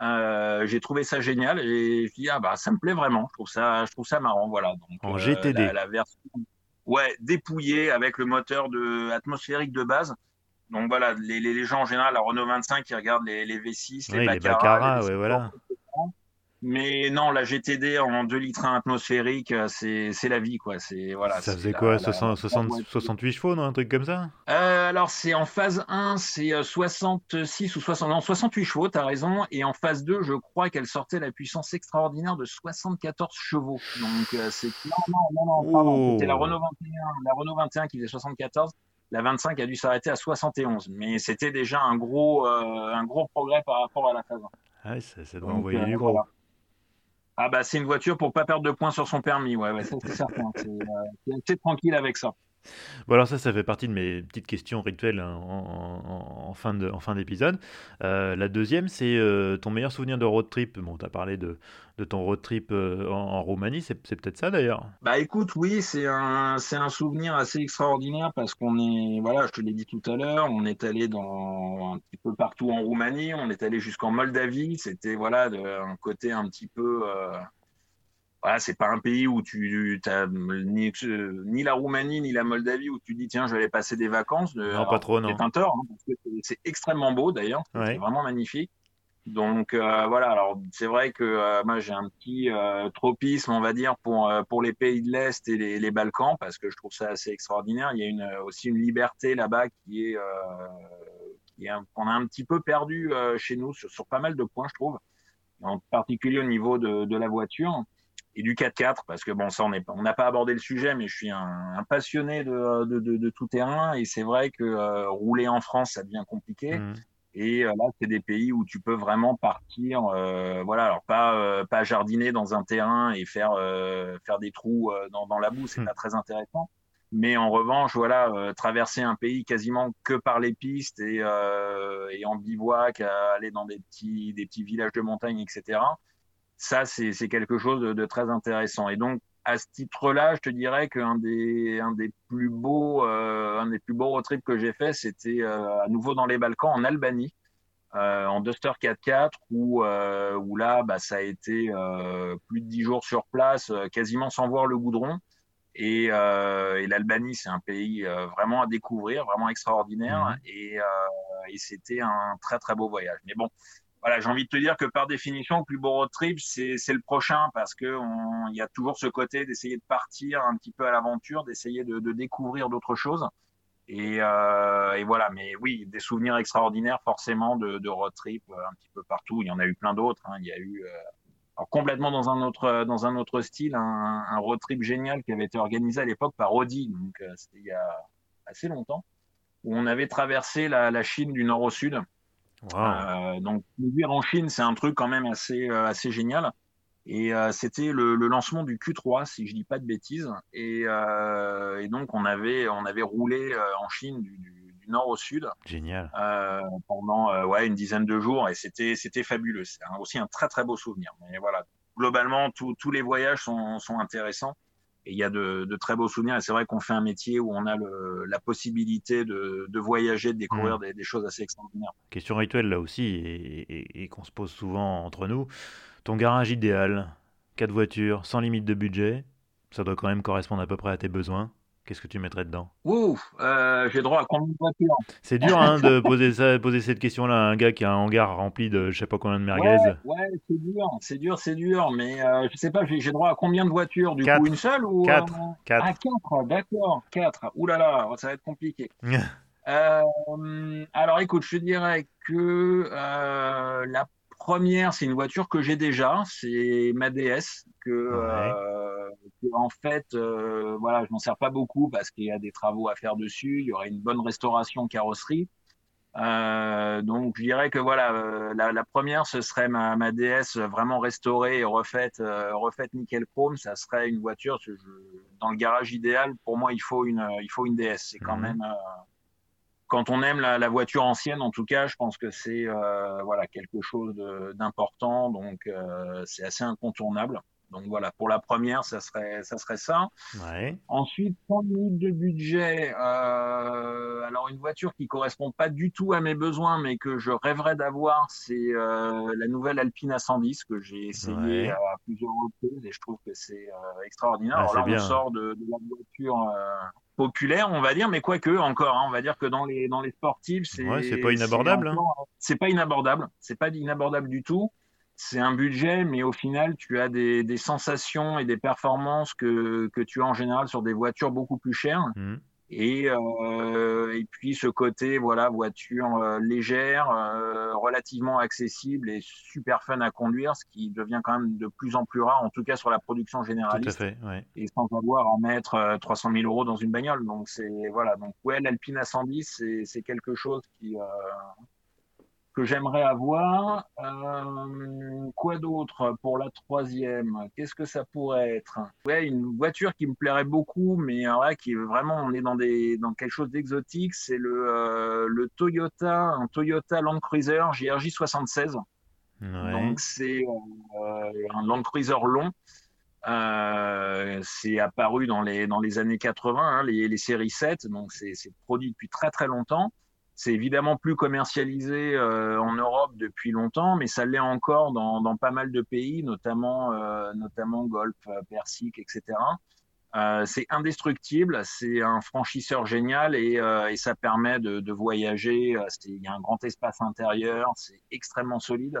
S2: Euh, j'ai trouvé ça génial et je dis ah bah ça me plaît vraiment. Je trouve ça, je trouve ça marrant. Voilà. Donc,
S1: en GTD.
S2: Euh, la, version, ouais, dépouillée avec le moteur de atmosphérique de base. Donc voilà, les, les, gens en général, la Renault 25, ils regardent les, les V6, les,
S1: les Baccarat, ouais, voilà.
S2: Mais non, la GTD en 2 litres atmosphérique, euh, c'est la vie, quoi. C'est voilà.
S1: Ça faisait quoi, 68 chevaux, non, un truc comme ça?
S2: Euh, Alors c'est en phase 1, c'est 66 euh, ou 60, non, 68 chevaux, t'as raison. Et en phase 2, je crois qu'elle sortait la puissance extraordinaire de 74 chevaux. Donc c'est non, non, non, non, pardon. C'était la Renault 21, la Renault 21 qui faisait 74. La 25 a dû s'arrêter à 71, mais c'était déjà un gros, un gros progrès par rapport à la phase 1.
S1: Ah, ça, ça doit envoyer du gros.
S2: Ah bah c'est une voiture pour pas perdre de points sur son permis, ouais, ouais c'est certain. C'est euh, tranquille avec ça.
S1: Bon alors ça, ça fait partie de mes petites questions rituelles hein, en, fin d'épisode. Euh, la deuxième, c'est euh, ton meilleur souvenir de road trip. Bon, tu parlé de, ton road trip euh, en, Roumanie, c'est, peut-être ça d'ailleurs
S2: Bah écoute, oui, c'est un, c'est un souvenir assez extraordinaire parce qu'on est, voilà, je te l'ai dit tout à l'heure, on est allé dans un petit peu partout en Roumanie, on est allé jusqu'en Moldavie, c'était voilà, de, un côté un petit peu voilà, c'est pas un pays où tu as ni, ni, la Roumanie ni la Moldavie où tu dis tiens je vais aller passer des vacances. De,
S1: non, pas trop, non.
S2: C'est un tort, hein, c'est extrêmement beau d'ailleurs, c'est vraiment magnifique. Donc euh, voilà, alors c'est vrai que euh, moi j'ai un petit euh, tropisme, on va dire, pour pour les pays de l'est et les, les, Balkans parce que je trouve ça assez extraordinaire. Il y a une, aussi une liberté là-bas qui est qui est qu'on a un petit peu perdu chez nous sur, sur, pas mal de points, je trouve, en particulier au niveau de, de la voiture et du 4x4 parce que bon ça on on n'a pas abordé le sujet mais je suis un, un passionné de, de, de, de, tout terrain et c'est vrai que euh, rouler en France ça devient compliqué mmh. et euh, là c'est des pays où tu peux vraiment partir euh, voilà alors pas euh, pas jardiner dans un terrain et faire faire des trous dans, dans la boue c'est mmh. pas très intéressant mais en revanche voilà traverser un pays quasiment que par les pistes et, et en bivouac aller dans des petits des petits villages de montagne etc ça, c'est quelque chose de, très intéressant. Et donc, à ce titre-là, je te dirais qu'un des, un des plus beaux, euh, un des plus beaux road trips que j'ai fait, c'était euh, à nouveau dans les Balkans, en Albanie, euh, en Duster 4x4, où, euh, où là, bah, ça a été euh, plus de dix jours sur place, quasiment sans voir le goudron. Et, et l'Albanie, c'est un pays vraiment à découvrir, vraiment extraordinaire. Mmh. Et, et c'était un très très beau voyage. Mais bon, voilà, j'ai envie de te dire que par définition, le plus beau road trip, c'est le prochain parce que il y a toujours ce côté d'essayer de partir un petit peu à l'aventure, d'essayer de, de, découvrir d'autres choses. Et, euh, et, voilà, mais oui, des souvenirs extraordinaires forcément de, road trip euh, un petit peu partout. Il y en a eu plein d'autres. Hein. Il y a eu euh, complètement dans un autre dans un autre style, un, road trip génial qui avait été organisé à l'époque par Audi, donc c'était il y a assez longtemps, où on avait traversé la Chine du nord au sud. Euh, donc, conduire en Chine, c'est un truc quand même assez, euh, assez génial. Et euh, c'était le, le, lancement du Q3, si je dis pas de bêtises. Et, euh, et donc, on avait, on avait roulé euh, en Chine du, du, du, nord au sud.
S1: Génial.
S2: pendant ouais, une dizaine de jours. Et c'était, c'était fabuleux. C'est aussi un très, très beau souvenir. Mais voilà, globalement, tous les voyages sont, sont intéressants et il y a de, de, très beaux souvenirs. Et c'est vrai qu'on fait un métier où on a le, la possibilité de, de, voyager, de découvrir mmh. des, des, choses assez extraordinaires.
S1: Question rituelle là aussi, et, et, et qu'on se pose souvent entre nous. Ton garage idéal, quatre voitures, sans limite de budget, Ça doit quand même correspondre à peu près à tes besoins. Qu'est-ce que tu mettrais dedans?
S2: Ouh, euh, j'ai droit à combien de voitures?
S1: C'est dur hein, de poser, ça, poser cette question-là à un gars qui a un hangar rempli de je sais pas combien de merguez.
S2: Ouais, c'est dur, c'est dur, c'est dur, mais euh, je sais pas, j'ai droit à combien de voitures? Du
S1: Quatre.
S2: coup, une seule ou
S1: Quatre.
S2: euh,
S1: Quatre.
S2: Ah, quatre, d'accord, quatre. Ouh là là, ça va être compliqué. Euh, alors écoute, je dirais que euh, la première, c'est une voiture que j'ai déjà, c'est ma DS, que, euh, que, en fait, euh, voilà, je m'en sers pas beaucoup parce qu'il y a des travaux à faire dessus, il y aurait une bonne restauration carrosserie. Euh, donc je dirais que voilà, euh, la, la première, ce serait ma, ma DS vraiment restaurée et refaite, euh, refaite nickel chrome. Ça serait une voiture, je, dans le garage idéal, pour moi, il faut une, il faut une DS. C'est quand
S1: Mhm.
S2: même euh, quand on aime la, la voiture ancienne, en tout cas, je pense que c'est euh, voilà quelque chose d'important, donc euh, c'est assez incontournable. Donc voilà, pour la première, ça serait ça serait ça.
S1: Ouais.
S2: Ensuite, 30 minutes de budget. Euh, alors une voiture qui correspond pas du tout à mes besoins, mais que je rêverais d'avoir, c'est euh, la nouvelle Alpine A110 que j'ai essayé
S1: Ouais.
S2: à plusieurs reprises et je trouve que c'est euh, extraordinaire.
S1: Ah,
S2: alors là,
S1: bien.
S2: on sort de, de la voiture euh, populaire, on va dire, mais quoique encore, hein, on va dire que dans les dans les sportives, c'est
S1: Ouais, pas inabordable, hein.
S2: C'est pas inabordable. C'est pas inabordable du tout. C'est un budget, mais au final, tu as des, des sensations et des performances que, que tu as en général sur des voitures beaucoup plus chères.
S1: Mhm.
S2: Et, euh, et puis ce côté, voilà, voiture euh, légère, euh, relativement accessible et super fun à conduire, ce qui devient quand même de plus en plus rare, en tout cas sur la production
S1: Tout à
S2: généraliste,
S1: fait. Ouais.
S2: et sans avoir à mettre euh, 300 000 euros dans une bagnole. Donc c'est voilà, donc ouais, l'Alpine A110, c'est c'est quelque chose qui euh, que j'aimerais avoir. Euh, quoi d'autre pour la troisième? Qu'est-ce que ça pourrait être? Ouais, une voiture qui me plairait beaucoup, mais là, qui est vraiment, on est dans des dans quelque chose d'exotique. C'est le euh, le Toyota, un Toyota Land Cruiser JRJ 76.
S1: Ouais.
S2: Donc c'est euh, un Land Cruiser long. Euh, c'est apparu dans les dans les années 80, hein, les, les séries 7, donc c'est produit depuis très très longtemps. C'est évidemment plus commercialisé euh, en Europe depuis longtemps, mais ça l'est encore dans, dans pas mal de pays, notamment euh, notamment Golfe, euh, Persique, etc. Euh, c'est indestructible, c'est un franchisseur génial et, euh, et ça permet de, de voyager. Euh, Il y a un grand espace intérieur, c'est extrêmement solide.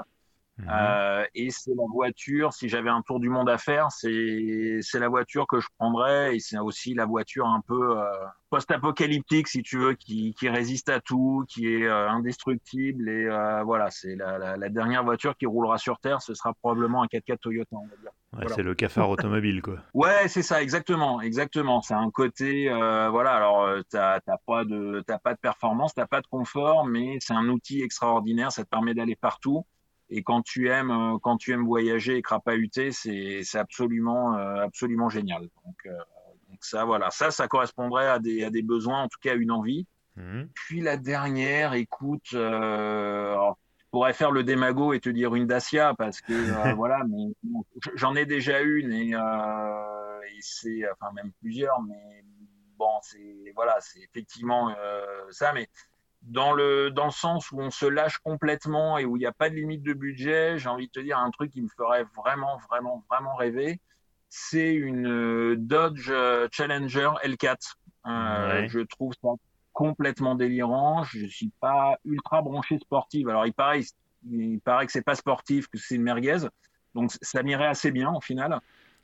S2: Euh, et c'est la voiture, si j'avais un tour du monde à faire, c'est la voiture que je prendrais et c'est aussi la voiture un peu euh, post-apocalyptique, si tu veux, qui, qui résiste à tout, qui est euh, indestructible et voilà, c'est la, la, la dernière voiture qui roulera sur Terre, ce sera probablement un 4x4 Toyota, on va dire.
S1: Ouais,
S2: voilà.
S1: C'est le cafard automobile, quoi.
S2: Ouais, c'est ça, exactement, exactement. C'est un côté, euh, voilà. Alors, t'as pas de, t'as pas de performance, t'as pas de confort, mais c'est un outil extraordinaire. Ça te permet d'aller partout. Et quand tu aimes, euh, quand tu aimes voyager et crapahuter, c'est, c'est absolument, euh, absolument génial. Donc, euh, donc ça, voilà, ça, ça correspondrait à des, à des besoins, en tout cas à une envie.
S1: Mhm.
S2: Puis la dernière, écoute, euh, alors, je pourrais faire le démago et te dire une Dacia parce que euh, voilà, mais bon, j'en ai déjà une et, euh, et c'est, enfin même plusieurs, mais bon, c'est voilà, c'est effectivement ça, mais dans le dans le sens où on se lâche complètement et où il n'y a pas de limite de budget, j'ai envie de te dire un truc qui me ferait vraiment, vraiment, vraiment rêver, c'est une euh, Dodge euh, Challenger L4. Euh,
S1: Ouais.
S2: Je trouve ça complètement délirant. Je suis pas ultra branché sportif. Alors il paraît, il paraît que c'est pas sportif, que c'est une merguez. Donc ça m'irait assez bien au final.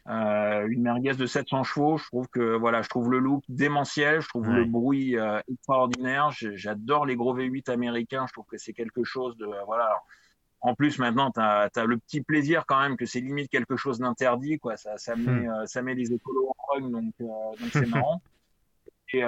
S2: Euh, une merguez de 700 chevaux, je trouve que voilà, je trouve le look démentiel, je trouve
S1: Ouais.
S2: le bruit euh, extraordinaire. J'adore les gros V8 américains. Je trouve que c'est quelque chose de euh, voilà. Alors, en plus, maintenant, tu as, le petit plaisir quand même que c'est limite quelque chose d'interdit. quoi. Ça, ça, met, euh, ça met les écolos en rogne, donc c'est marrant. Et,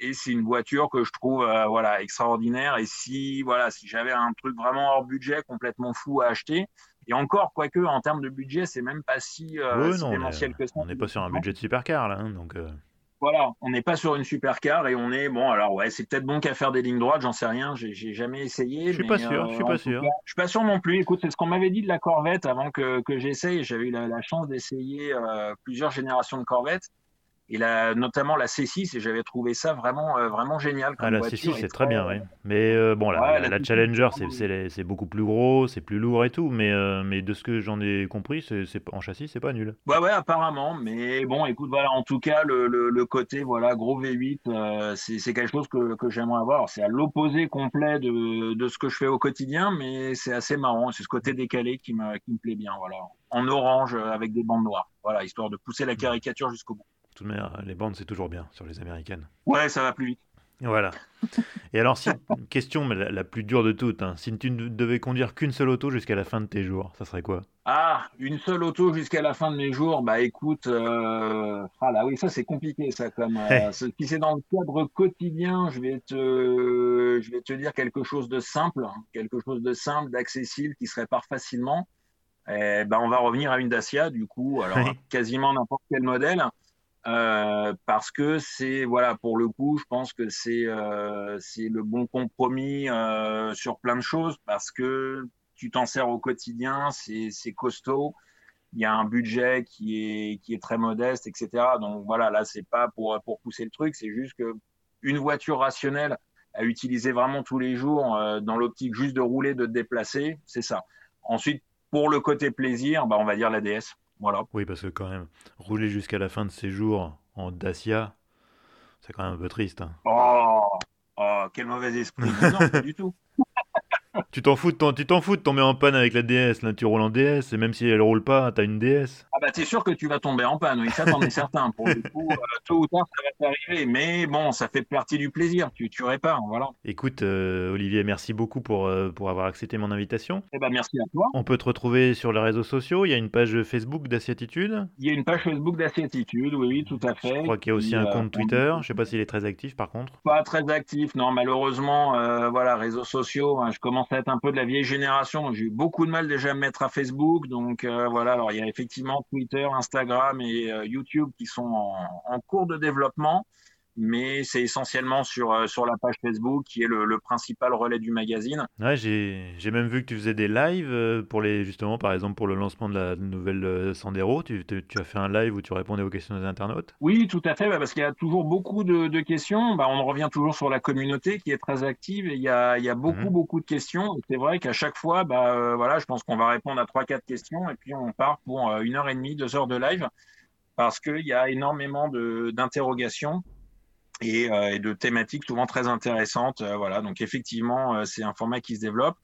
S2: et c'est une voiture que je trouve voilà extraordinaire. Et si voilà, si j'avais un truc vraiment hors budget, complètement fou à acheter, et encore quoique en termes de budget, c'est même pas si, euh, si
S1: non,
S2: démentiel que ça.
S1: On n'est pas sur un budget de supercar, là. hein, donc, euh,
S2: Voilà, on n'est pas sur une supercar et on est bon. Alors ouais, c'est peut-être bon qu'à faire des lignes droites, j'en sais rien. J'ai jamais essayé.
S1: Je suis
S2: mais,
S1: pas sûr, je suis pas sûr.
S2: cas, je suis pas sûr non plus. Écoute, c'est ce qu'on m'avait dit de la Corvette avant que, que j'essaye. J'avais eu la, la chance d'essayer euh, plusieurs générations de Corvette. Et la, notamment la C6 et j'avais trouvé ça vraiment euh, vraiment génial
S1: ah, la C6 c'est très bien oui mais euh, bon la, la, Challenger c'est beaucoup plus gros c'est plus lourd et tout mais euh, mais de ce que j'en ai compris c'est en châssis c'est pas nul.
S2: Ouais ouais apparemment mais bon écoute voilà en tout cas le, le, côté voilà gros V8 c'est quelque chose que, que j'aimerais avoir. C'est à l'opposé complet de, de ce que je fais au quotidien mais c'est assez marrant. C'est ce côté décalé qui me qui me plaît bien voilà. En orange avec des bandes noires. Voilà histoire de pousser la caricature jusqu'au bout
S1: de toute manière, les bandes, c'est toujours bien sur les américaines.
S2: Ouais, ça va plus vite.
S1: Voilà. Et alors, si, question, mais la, plus dure de toutes, hein, si tu ne devais conduire qu'une seule auto jusqu'à la fin de tes jours, ça serait quoi?
S2: Ah, une seule auto jusqu'à la fin de mes jours, bah écoute, euh... ah là oui, ça c'est compliqué ça comme. Euh, si c'est dans le cadre quotidien, je vais te, je vais te dire quelque chose de simple, hein, quelque chose de simple, d'accessible, qui se répare facilement. Et, bah, on va revenir à une Dacia, du coup, alors quasiment n'importe quel modèle. Euh, parce que c'est voilà pour le coup je pense que c'est euh, c'est le bon compromis euh, sur plein de choses parce que tu t'en sers au quotidien c'est c'est costaud. Il y a un budget qui est qui est très modeste etc donc voilà là c'est pas pour pour pousser le truc c'est juste que une voiture rationnelle à utiliser vraiment tous les jours euh, dans l'optique juste de rouler de te déplacer c'est ça. Ensuite pour le côté plaisir bah on va dire la DS
S1: oui, parce que quand même, rouler jusqu'à la fin de ses jours en Dacia, c'est quand même un peu triste. Hein.
S2: Oh, oh, quel mauvais esprit. non, pas du tout.
S1: Tu t'en fous, de tu t'en fous de tomber en panne avec la DS. Là, tu roules en DS, et même si elle roule pas, t'as une DS.
S2: Ah bah t'es sûr que tu vas tomber en panne, oui, ça t'en es certain. Pour le coup, euh, tôt ou tard, ça va t'arriver. Mais bon, ça fait partie du plaisir. Tu, tu répares, voilà.
S1: Écoute, euh, Olivier, merci beaucoup pour, euh, pour avoir accepté mon invitation.
S2: Eh ben merci à toi.
S1: On peut te retrouver sur les réseaux sociaux. Il y a une page Facebook d'Assiatitude.
S2: Il y a une page Facebook d'Assiatitude, oui, oui, tout à fait.
S1: Je crois qu'il y a aussi un compte Twitter. Je sais pas s'il est très actif, par contre.
S2: Pas très actif, non. Malheureusement, voilà, réseaux sociaux. Hein, je commence à être un peu de la vieille génération. J'ai eu beaucoup de mal déjà à me mettre à Facebook. Donc euh, voilà, alors il y a effectivement Twitter, Instagram et euh, YouTube qui sont en, cours de développement mais c'est essentiellement sur, euh, sur la page Facebook qui est le, principal relais du magazine.
S1: Ouais, j'ai même vu que tu faisais des lives euh, pour les, justement, par exemple, pour le lancement de la nouvelle euh, Sandero. Tu, tu as fait un live où tu répondais aux questions des internautes?
S2: Oui, tout à fait, bah, parce qu'il y a toujours beaucoup de, de questions. Bah, on revient toujours sur la communauté qui est très active et il y a, il y a beaucoup, mhm. beaucoup de questions. C'est vrai qu'à chaque fois, bah, voilà, je pense qu'on va répondre à 3-4 questions et puis on part pour une heure et demie, deux heures de live parce qu'il y a énormément d'interrogations euh, et, de thématiques souvent très intéressantes. Euh, voilà, donc effectivement, euh, c'est un format qui se développe.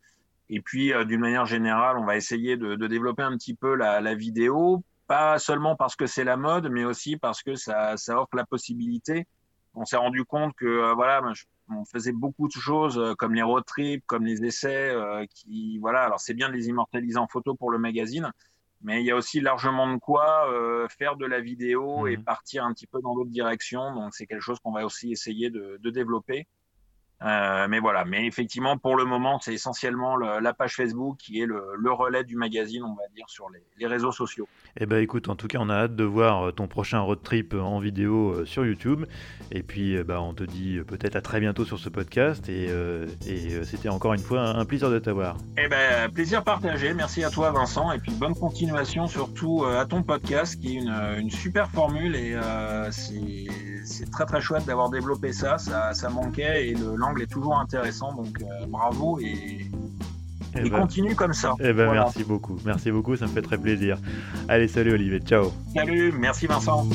S2: Et puis, d'une manière générale, on va essayer de, de développer un petit peu la, la, vidéo, pas seulement parce que c'est la mode, mais aussi parce que ça, ça offre la possibilité. On s'est rendu compte que voilà, on faisait beaucoup de choses comme les road trips, comme les essais, qui voilà. Alors c'est bien de les immortaliser en photo pour le magazine, mais il y a aussi largement de quoi euh, faire de la vidéo et mhm. partir un petit peu dans d'autres directions. Donc c'est quelque chose qu'on va aussi essayer de, de développer. Euh, mais voilà, mais effectivement, pour le moment, c'est essentiellement la page Facebook qui est le, relais du magazine, on va dire, sur les, réseaux sociaux.
S1: Eh ben, écoute, en tout cas, on a hâte de voir euh, ton prochain road trip en vidéo euh, sur YouTube. Et puis, bah, on te dit peut-être à très bientôt sur ce podcast. Et, c'était encore une fois un, plaisir de t'avoir.
S2: Eh ben, plaisir partagé. Merci à toi, Vincent. Et puis, bonne continuation, surtout à ton podcast, qui est une, super formule. Et c'est très, très chouette d'avoir développé ça. Ça, ça manquait. Et est toujours intéressant. Donc euh, bravo et, eh ben, continue comme ça.
S1: Eh ben, Merci beaucoup. Merci beaucoup, ça me fait très plaisir. Allez, salut Olivier. Ciao.
S2: Salut, merci Vincent.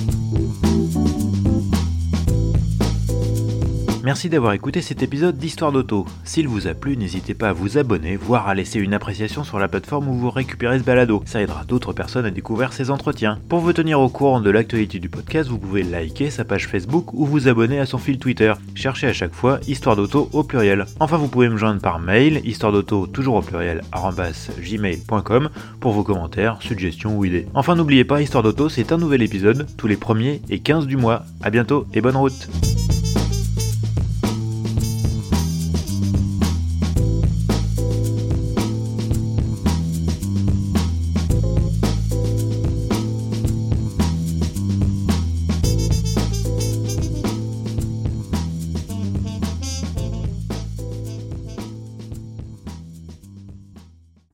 S1: Merci d'avoir écouté cet épisode d'Histoire d'Auto. S'il vous a plu, n'hésitez pas à vous abonner, voire à laisser une appréciation sur la plateforme où vous récupérez ce balado. Ça aidera d'autres personnes à découvrir ces entretiens. Pour vous tenir au courant de l'actualité du podcast, vous pouvez liker sa page Facebook ou vous abonner à son fil Twitter. Cherchez à chaque fois Histoire d'Auto au pluriel. Enfin, vous pouvez me joindre par mail, histoire d'auto toujours au pluriel, gmail.com pour vos commentaires, suggestions ou idées. Enfin, n'oubliez pas, Histoire d'Auto, c'est un nouvel épisode tous les premiers et 15 du mois. A bientôt et bonne route